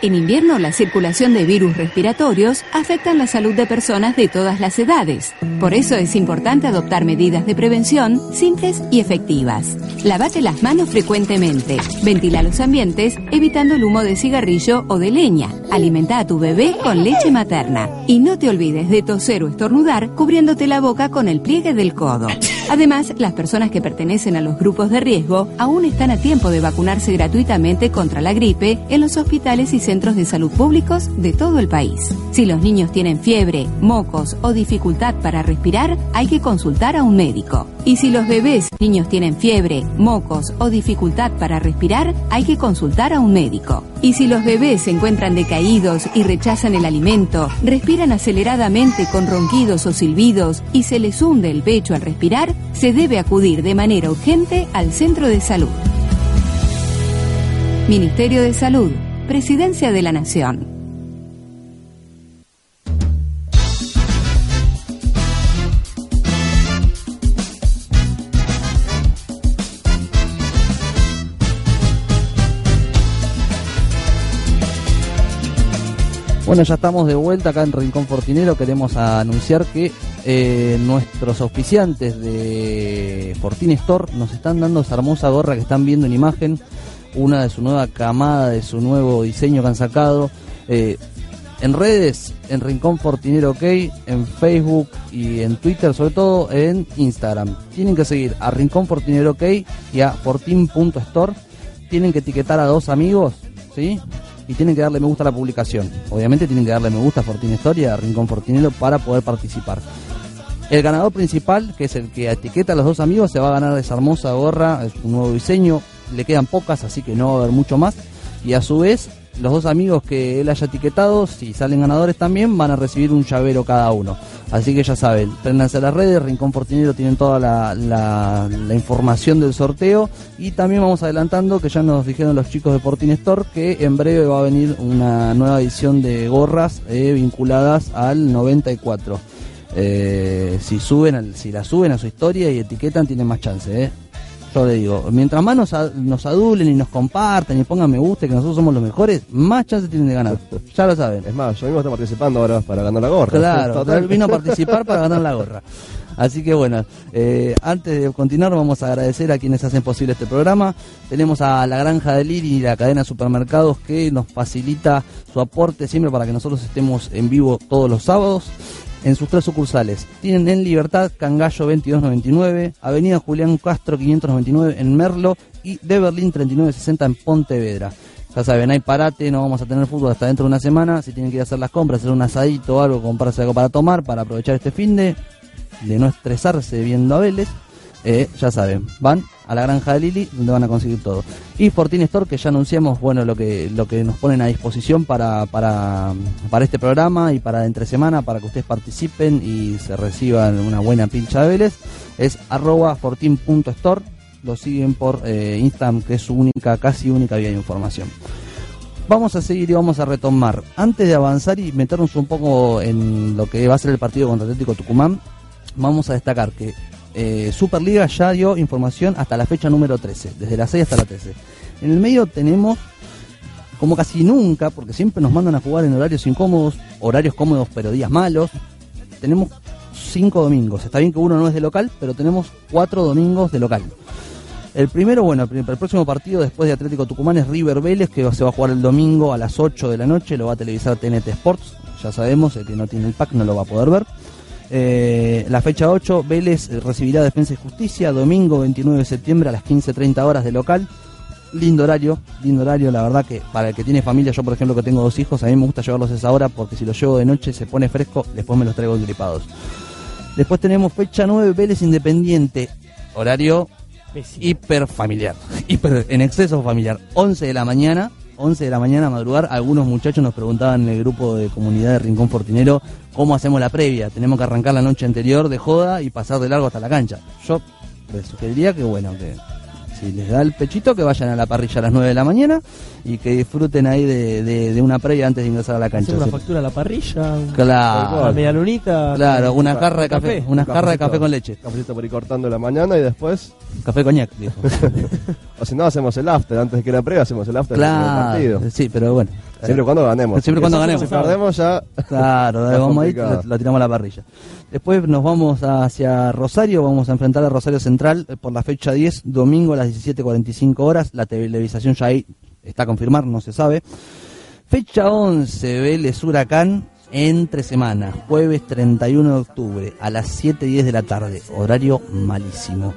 En invierno, la circulación de virus respiratorios afectan la salud de personas de todas las edades. Por eso es importante adoptar medidas de prevención simples y efectivas. Lavate las manos frecuentemente. Ventila los ambientes evitando el humo de cigarrillo o de leña. Alimenta a tu bebé con leche materna. Y no te olvides de toser o estornudar cubriéndote la boca con el pliegue del codo. Además, las personas que pertenecen a los grupos de riesgo aún están a tiempo de vacunarse gratuitamente contra la gripe en los hospitales y centros de salud públicos de todo el país. Si los niños tienen fiebre, mocos o dificultad para respirar, hay que consultar a un médico. Y si los bebés, niños tienen fiebre, mocos o dificultad para respirar, hay que consultar a un médico. Y si los bebés se encuentran decaídos y rechazan el alimento, respiran aceleradamente con ronquidos o silbidos y se les hunde el pecho al respirar, se debe acudir de manera urgente al centro de salud. Ministerio de Salud, Presidencia de la Nación. Bueno, ya estamos de vuelta acá en Rincón Fortinero. Queremos anunciar que eh, nuestros auspiciantes de Fortin Store nos están dando esa hermosa gorra que están viendo en imagen. Una de su nueva camada, de su nuevo diseño que han sacado. Eh, en redes, en Rincón Fortinero OK, en Facebook y en Twitter, sobre todo en Instagram. Tienen que seguir a Rincón Fortinero OK y a Fortin.store. Tienen que etiquetar a dos amigos, ¿sí? Y tienen que darle me gusta a la publicación. Obviamente tienen que darle me gusta a Fortin Historia, a Rincón Fortinero para poder participar. El ganador principal, que es el que etiqueta a los dos amigos, se va a ganar esa hermosa gorra, es un nuevo diseño, le quedan pocas, así que no va a haber mucho más. Y a su vez, los dos amigos que él haya etiquetado, si salen ganadores también, van a recibir un llavero cada uno. Así que ya saben, préndanse a las redes, Rincón Fortinero tienen toda la, la- la información del sorteo y también vamos adelantando que ya nos dijeron los chicos de Fortin que en breve va a venir una nueva edición de gorras eh, vinculadas al 94. Eh, si suben, si la suben a su historia y etiquetan tienen más chance, eh. Yo le digo, mientras más nos, nos adulen y nos compartan y pongan me gusta que nosotros somos los mejores, más chance tienen de ganar. [LAUGHS] Ya lo saben. Es más, yo mismo estoy participando ahora para ganar la gorra. [LAUGHS] Claro, él vino a participar para ganar la gorra. Así que bueno, eh, antes de continuar vamos a agradecer a quienes hacen posible este programa. Tenemos a la Granja de Liri y la cadena de supermercados que nos facilita su aporte siempre para que nosotros estemos en vivo todos los sábados. En sus tres sucursales. Tienen en Libertad, Cangallo 2299, Avenida Julián Castro 599 en Merlo y de Berlín 3960 en Pontevedra. Ya saben, hay parate, no vamos a tener fútbol hasta dentro de una semana. Si tienen que ir a hacer las compras, hacer un asadito o algo, comprarse algo para tomar, para aprovechar este fin de, de no estresarse viendo a Vélez, eh, ya saben, van a la granja de Lili donde van a conseguir todo. Y Fortin Store, que ya anunciamos, bueno, lo que, lo que nos ponen a disposición para, para, para este programa y para entre semana, para que ustedes participen y se reciban una buena pincha de Vélez, es arroba fortin.store. Lo siguen por eh, Instagram, que es su única, casi única vía de información. Vamos a seguir y vamos a retomar. Antes de avanzar y meternos un poco en lo que va a ser el partido contra Atlético Tucumán, vamos a destacar que eh, Superliga ya dio información hasta la fecha número 13, desde la 6 hasta la 13. En el medio tenemos, como casi nunca, porque siempre nos mandan a jugar en horarios incómodos, horarios cómodos pero días malos, tenemos cinco domingos. Está bien que uno no es de local, pero tenemos cuatro domingos de local. El primero, bueno, el, próximo partido después de Atlético Tucumán es River Vélez, que se va a jugar el domingo a las 8 de la noche, lo va a televisar TNT Sports, ya sabemos, el que no tiene el pack no lo va a poder ver. Eh, la fecha 8, Vélez recibirá Defensa y Justicia, domingo 29 de septiembre a las 15.30 horas de local. Lindo horario, lindo horario, la verdad que para el que tiene familia, yo por ejemplo que tengo dos hijos, a mí me gusta llevarlos a esa hora porque si los llevo de noche se pone fresco, después me los traigo gripados. Después tenemos fecha 9, Vélez Independiente, horario hiper familiar, hiper en exceso familiar, 11 de la mañana, 11 de la mañana a madrugar, algunos muchachos nos preguntaban en el grupo de comunidad de Rincón Fortinero cómo hacemos la previa, tenemos que arrancar la noche anterior de joda y pasar de largo hasta la cancha. Yo les sugeriría que bueno, que si les da el pechito que vayan a la parrilla a las 9 de la mañana y que disfruten ahí de, de- de una previa antes de ingresar a la cancha. Hacer una Sí. factura a la parrilla. Claro. Una media lunita. Claro, una un jarra de café, una jarra de café con leche. Cafecito por ir cortando en la mañana y después. Café coñac, dijo. [LAUGHS] o si no, hacemos el after. Antes de que la previa, hacemos el after del Claro, partido. sí, pero bueno. Siempre y cuando ganemos. Siempre cuando ganemos. Si perdemos ya. Claro, [LAUGHS] vamos ahí, lo, lo tiramos a la parrilla. Después nos vamos hacia Rosario, vamos a enfrentar a Rosario Central eh, por la fecha 10, domingo a las 17.45 horas. La televisación ya ahí está a confirmar, no se sabe. Fecha 11, Vélez Huracán, entre semana, jueves 31 de octubre a las 7.10 de la tarde, horario malísimo.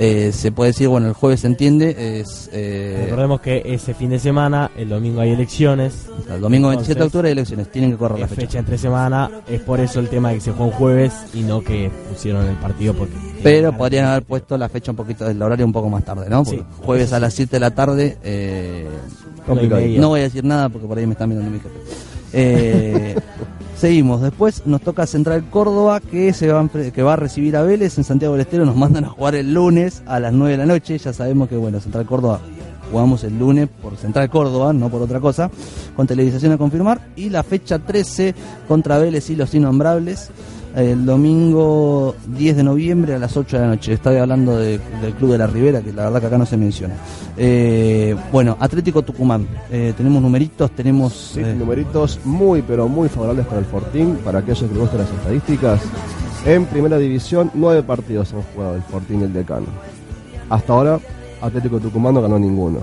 Eh, se puede decir, bueno, el jueves se entiende, es... eh, Recordemos que ese fin de semana, el domingo hay elecciones. el domingo 27 de octubre hay elecciones, tienen que correr la fecha. fecha entre semana, es por eso el tema de que se juega un jueves y no que pusieron el partido porque... Pero podrían haber puesto la fecha un poquito, el horario un poco más tarde, ¿no? Sí. jueves a las 7 de la tarde. Eh, Complicado. no voy a decir nada porque por ahí me están mirando mi jefe. Eh, [LAUGHS] seguimos. Después nos toca Central Córdoba que se va que va a recibir a Vélez en Santiago del Estero. Nos mandan a jugar el lunes a las 9 de la noche. Ya sabemos que, bueno, Central Córdoba jugamos el lunes por Central Córdoba, no por otra cosa. Con televisación a confirmar. Y la fecha 13 contra Vélez y los Innombrables el domingo 10 de noviembre a las 8 de la noche. Estoy hablando de- del Club de la Ribera, que la verdad que acá no se menciona. Eh, bueno, Atlético Tucumán. Eh, tenemos numeritos, tenemos... Sí, eh, numeritos muy, pero muy favorables para el Fortín, para aquellos que gustan las estadísticas. En primera división, nueve partidos han jugado el Fortín y el Decano. Hasta ahora, Atlético Tucumán no ganó ninguno.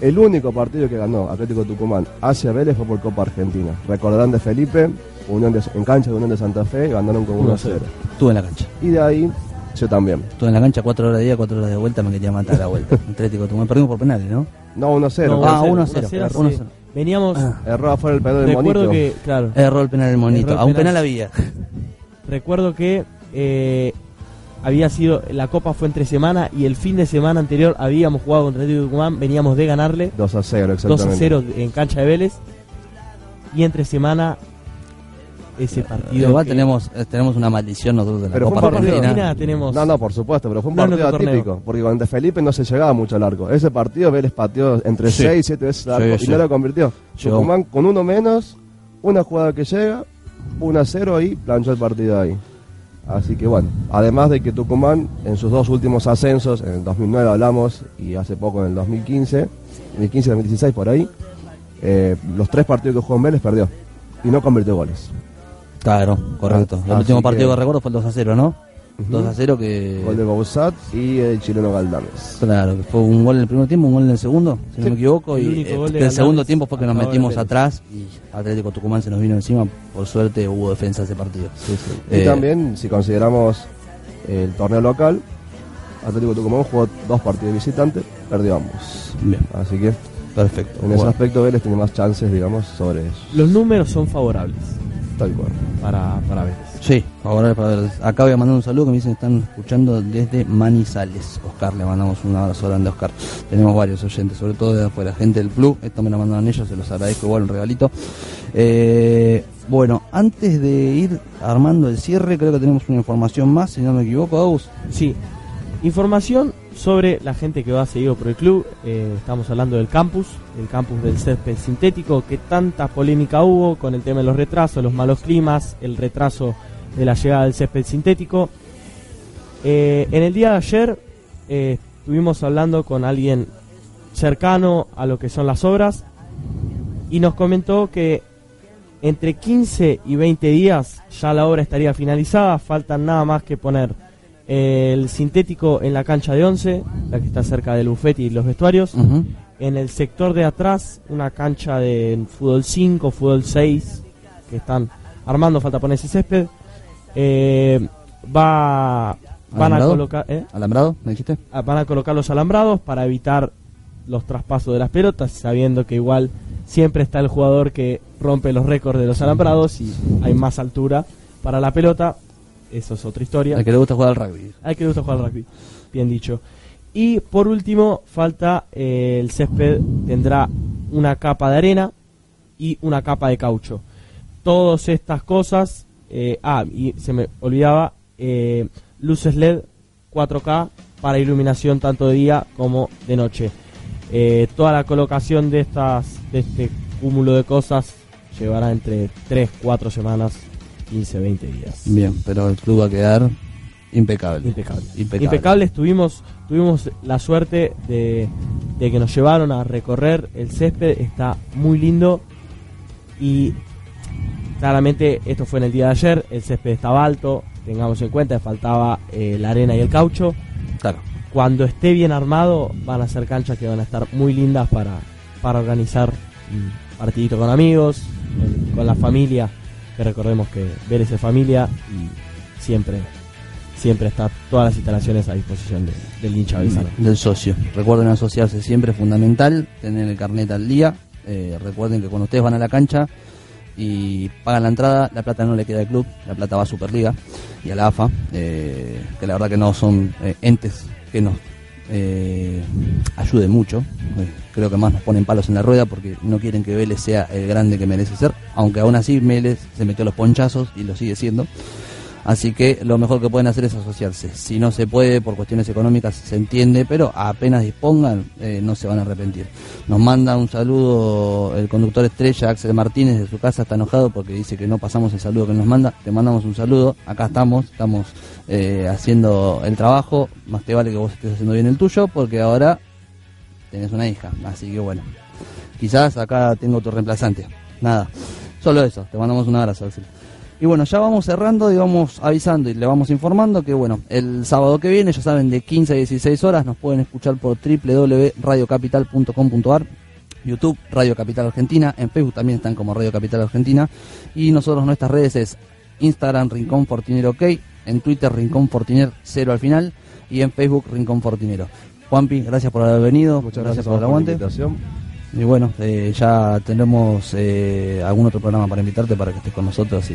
El único partido que ganó Atlético Tucumán hacia Vélez fue por Copa Argentina. Recordarán de Felipe, Unión de- en cancha de Unión de Santa Fe, y ganaron con 1 a 0. Estuve en la cancha. Y de ahí, yo también. Estuve en la cancha cuatro horas de día, cuatro horas de vuelta, me quería matar a la vuelta. [LAUGHS] Atlético Tucumán. Perdimos por penales, ¿no? No, 1 a 0. No, ah, 1 a 1 0. sí. 1 a 0. Veníamos... Erró afuera el penal del Recuerdo monito. que, claro, Erró el penal del monito. Erró el A un penal. penal había. [LAUGHS] recuerdo que eh, había sido la copa fue entre semana y el fin de semana anterior habíamos jugado contra Atlético de Tucumán, veníamos de ganarle 2 a 0, 2 exactamente. a 0 en cancha de Vélez y entre semana ese partido Igual que- tenemos, eh, tenemos una maldición nosotros de la Pero fue Copa un partido- Argentina. Tenemos No, no, por supuesto, pero fue un No partido otro torneo. atípico, porque con De Felipe no se llegaba mucho al arco. Ese partido Vélez pateó entre Sí. 6 y 7 veces al Sí, arco sí. y no lo convirtió. Tucumán con uno menos, una jugada que llega, 1 a 0 y planchó el partido ahí. Así que bueno, además de que Tucumán en sus dos últimos ascensos, en el 2009 hablamos y hace poco en el 2015, 2015 2016 por ahí, eh, los tres partidos que jugó en Vélez perdió y no convirtió goles. Claro, correcto. El Así último partido que- que recuerdo fue el 2 a 0, ¿no? 2 a 0 que... Gol de Bausat y el chileno Galdames. Claro, que fue un gol en el primer tiempo, un gol en el segundo, si no me equivoco. el Y único eh, gol de el segundo tiempo fue que nos metimos atrás y Atlético Tucumán se nos vino encima. Por suerte hubo defensa ese partido. Y Eh, también, si consideramos el torneo local, Atlético Tucumán jugó dos partidos de visitante, perdió ambos. Bien, Así que perfecto. en ese aspecto Vélez tiene más chances, digamos, sobre eso. Los números son favorables Tal cual. para, para Vélez. Sí, favorable para ver. Acá voy a mandar un saludo que me dicen que están escuchando desde Manizales. Oscar, le mandamos un abrazo grande a Oscar. Tenemos varios oyentes, sobre todo de afuera, gente del club. Esto me lo mandaron ellos, se los agradezco igual, un regalito. Eh, bueno, antes de ir armando el cierre, creo que tenemos una información más, si no me equivoco, Agus. Sí, información sobre la gente que va seguido por el club. Eh, estamos hablando del campus, el campus del césped sintético, que tanta polémica hubo con el tema de los retrasos, los malos climas, el retraso de la llegada del césped sintético. Eh, en el día de ayer eh, estuvimos hablando con alguien cercano a lo que son las obras y nos comentó que entre 15 y 20 días ya la obra estaría finalizada, faltan nada más que poner el sintético en la cancha de 11, la que está cerca del bufete y los vestuarios. En el sector de atrás, una cancha de fútbol 5, fútbol 6, que están armando, falta poner ese césped. Eh, va, van a colocar... ¿eh? ¿Alambrado? ¿Me dijiste? Ah, van a colocar los alambrados para evitar los traspasos de las pelotas, sabiendo que igual siempre está el jugador que rompe los récords de los alambrados y hay más altura para la pelota. Eso es otra historia. Al que le gusta jugar al rugby. Hay que le gusta jugar al rugby, bien dicho. Y por último, falta eh, el césped tendrá una capa de arena y una capa de caucho. Todas estas cosas, eh, ah, y se me olvidaba, eh, luces LED 4K para iluminación tanto de día como de noche. Eh, toda la colocación de estas, de este cúmulo de cosas llevará entre 3, 4 semanas, 15, 20 días. Bien, pero el club va a quedar impecable. Impecable. Impecable. Impecables. Tuvimos, tuvimos la suerte de, de que nos llevaron a recorrer el césped. Está muy lindo. Y claramente esto fue en el día de ayer. El césped estaba alto. Tengamos en cuenta que faltaba eh, la arena y el caucho. Claro. Cuando esté bien armado, van a ser canchas que van a estar muy lindas para, para organizar un partidito con amigos, con, con la familia. Que recordemos que Vélez es familia y siempre siempre está todas las instalaciones a disposición de- del hincha belezano. del socio. Recuerden asociarse siempre, es fundamental, tener el carnet al día. Eh, recuerden que cuando ustedes van a la cancha y pagan la entrada, la plata no le queda al club, la plata va a Superliga y a la AFA, eh, que la verdad que no son eh, entes que nos eh, ayuden mucho. Eh, creo que más nos ponen palos en la rueda porque no quieren que Vélez sea el grande que merece ser, aunque aún así Vélez se metió los ponchazos y lo sigue siendo. Así que lo mejor que pueden hacer es asociarse. Si no se puede por cuestiones económicas, se entiende, pero apenas dispongan, eh, no se van a arrepentir. Nos manda un saludo el conductor estrella Axel Martínez de su casa, está enojado porque dice que no pasamos el saludo que nos manda. Te mandamos un saludo, acá estamos, estamos eh, haciendo el trabajo. Más te vale que vos estés haciendo bien el tuyo, porque ahora tenés una hija. Así que bueno, quizás acá tengo tu reemplazante. Nada, solo eso. Te mandamos un abrazo. Y bueno, ya vamos cerrando y vamos avisando y le vamos informando que bueno, el sábado que viene, ya saben, de 15 a 16 horas nos pueden escuchar por www.radiocapital.com.ar YouTube, Radio Capital Argentina, en Facebook también están como Radio Capital Argentina y nosotros nuestras redes es Instagram Rincón Fortinero OK, en Twitter Rincón Fortiner 0 al final y en Facebook Rincón Fortinero. Juanpi, gracias por haber venido, Muchas gracias, por el a vos la aguante. invitación. Y bueno, eh, ya tendremos eh, algún otro programa para invitarte para que estés con nosotros y,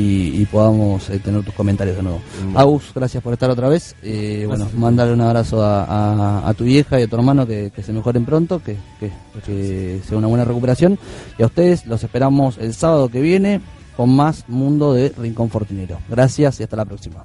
y, y podamos eh, tener tus comentarios de nuevo. Mm. Agus, gracias por estar otra vez. Eh, bueno, mandarle un abrazo a, a- a tu vieja y a tu hermano que, que se mejoren pronto, que, que, que sea una buena recuperación. Y a ustedes los esperamos el sábado que viene con más Mundo de Rincón Fortinero. Gracias y hasta la próxima.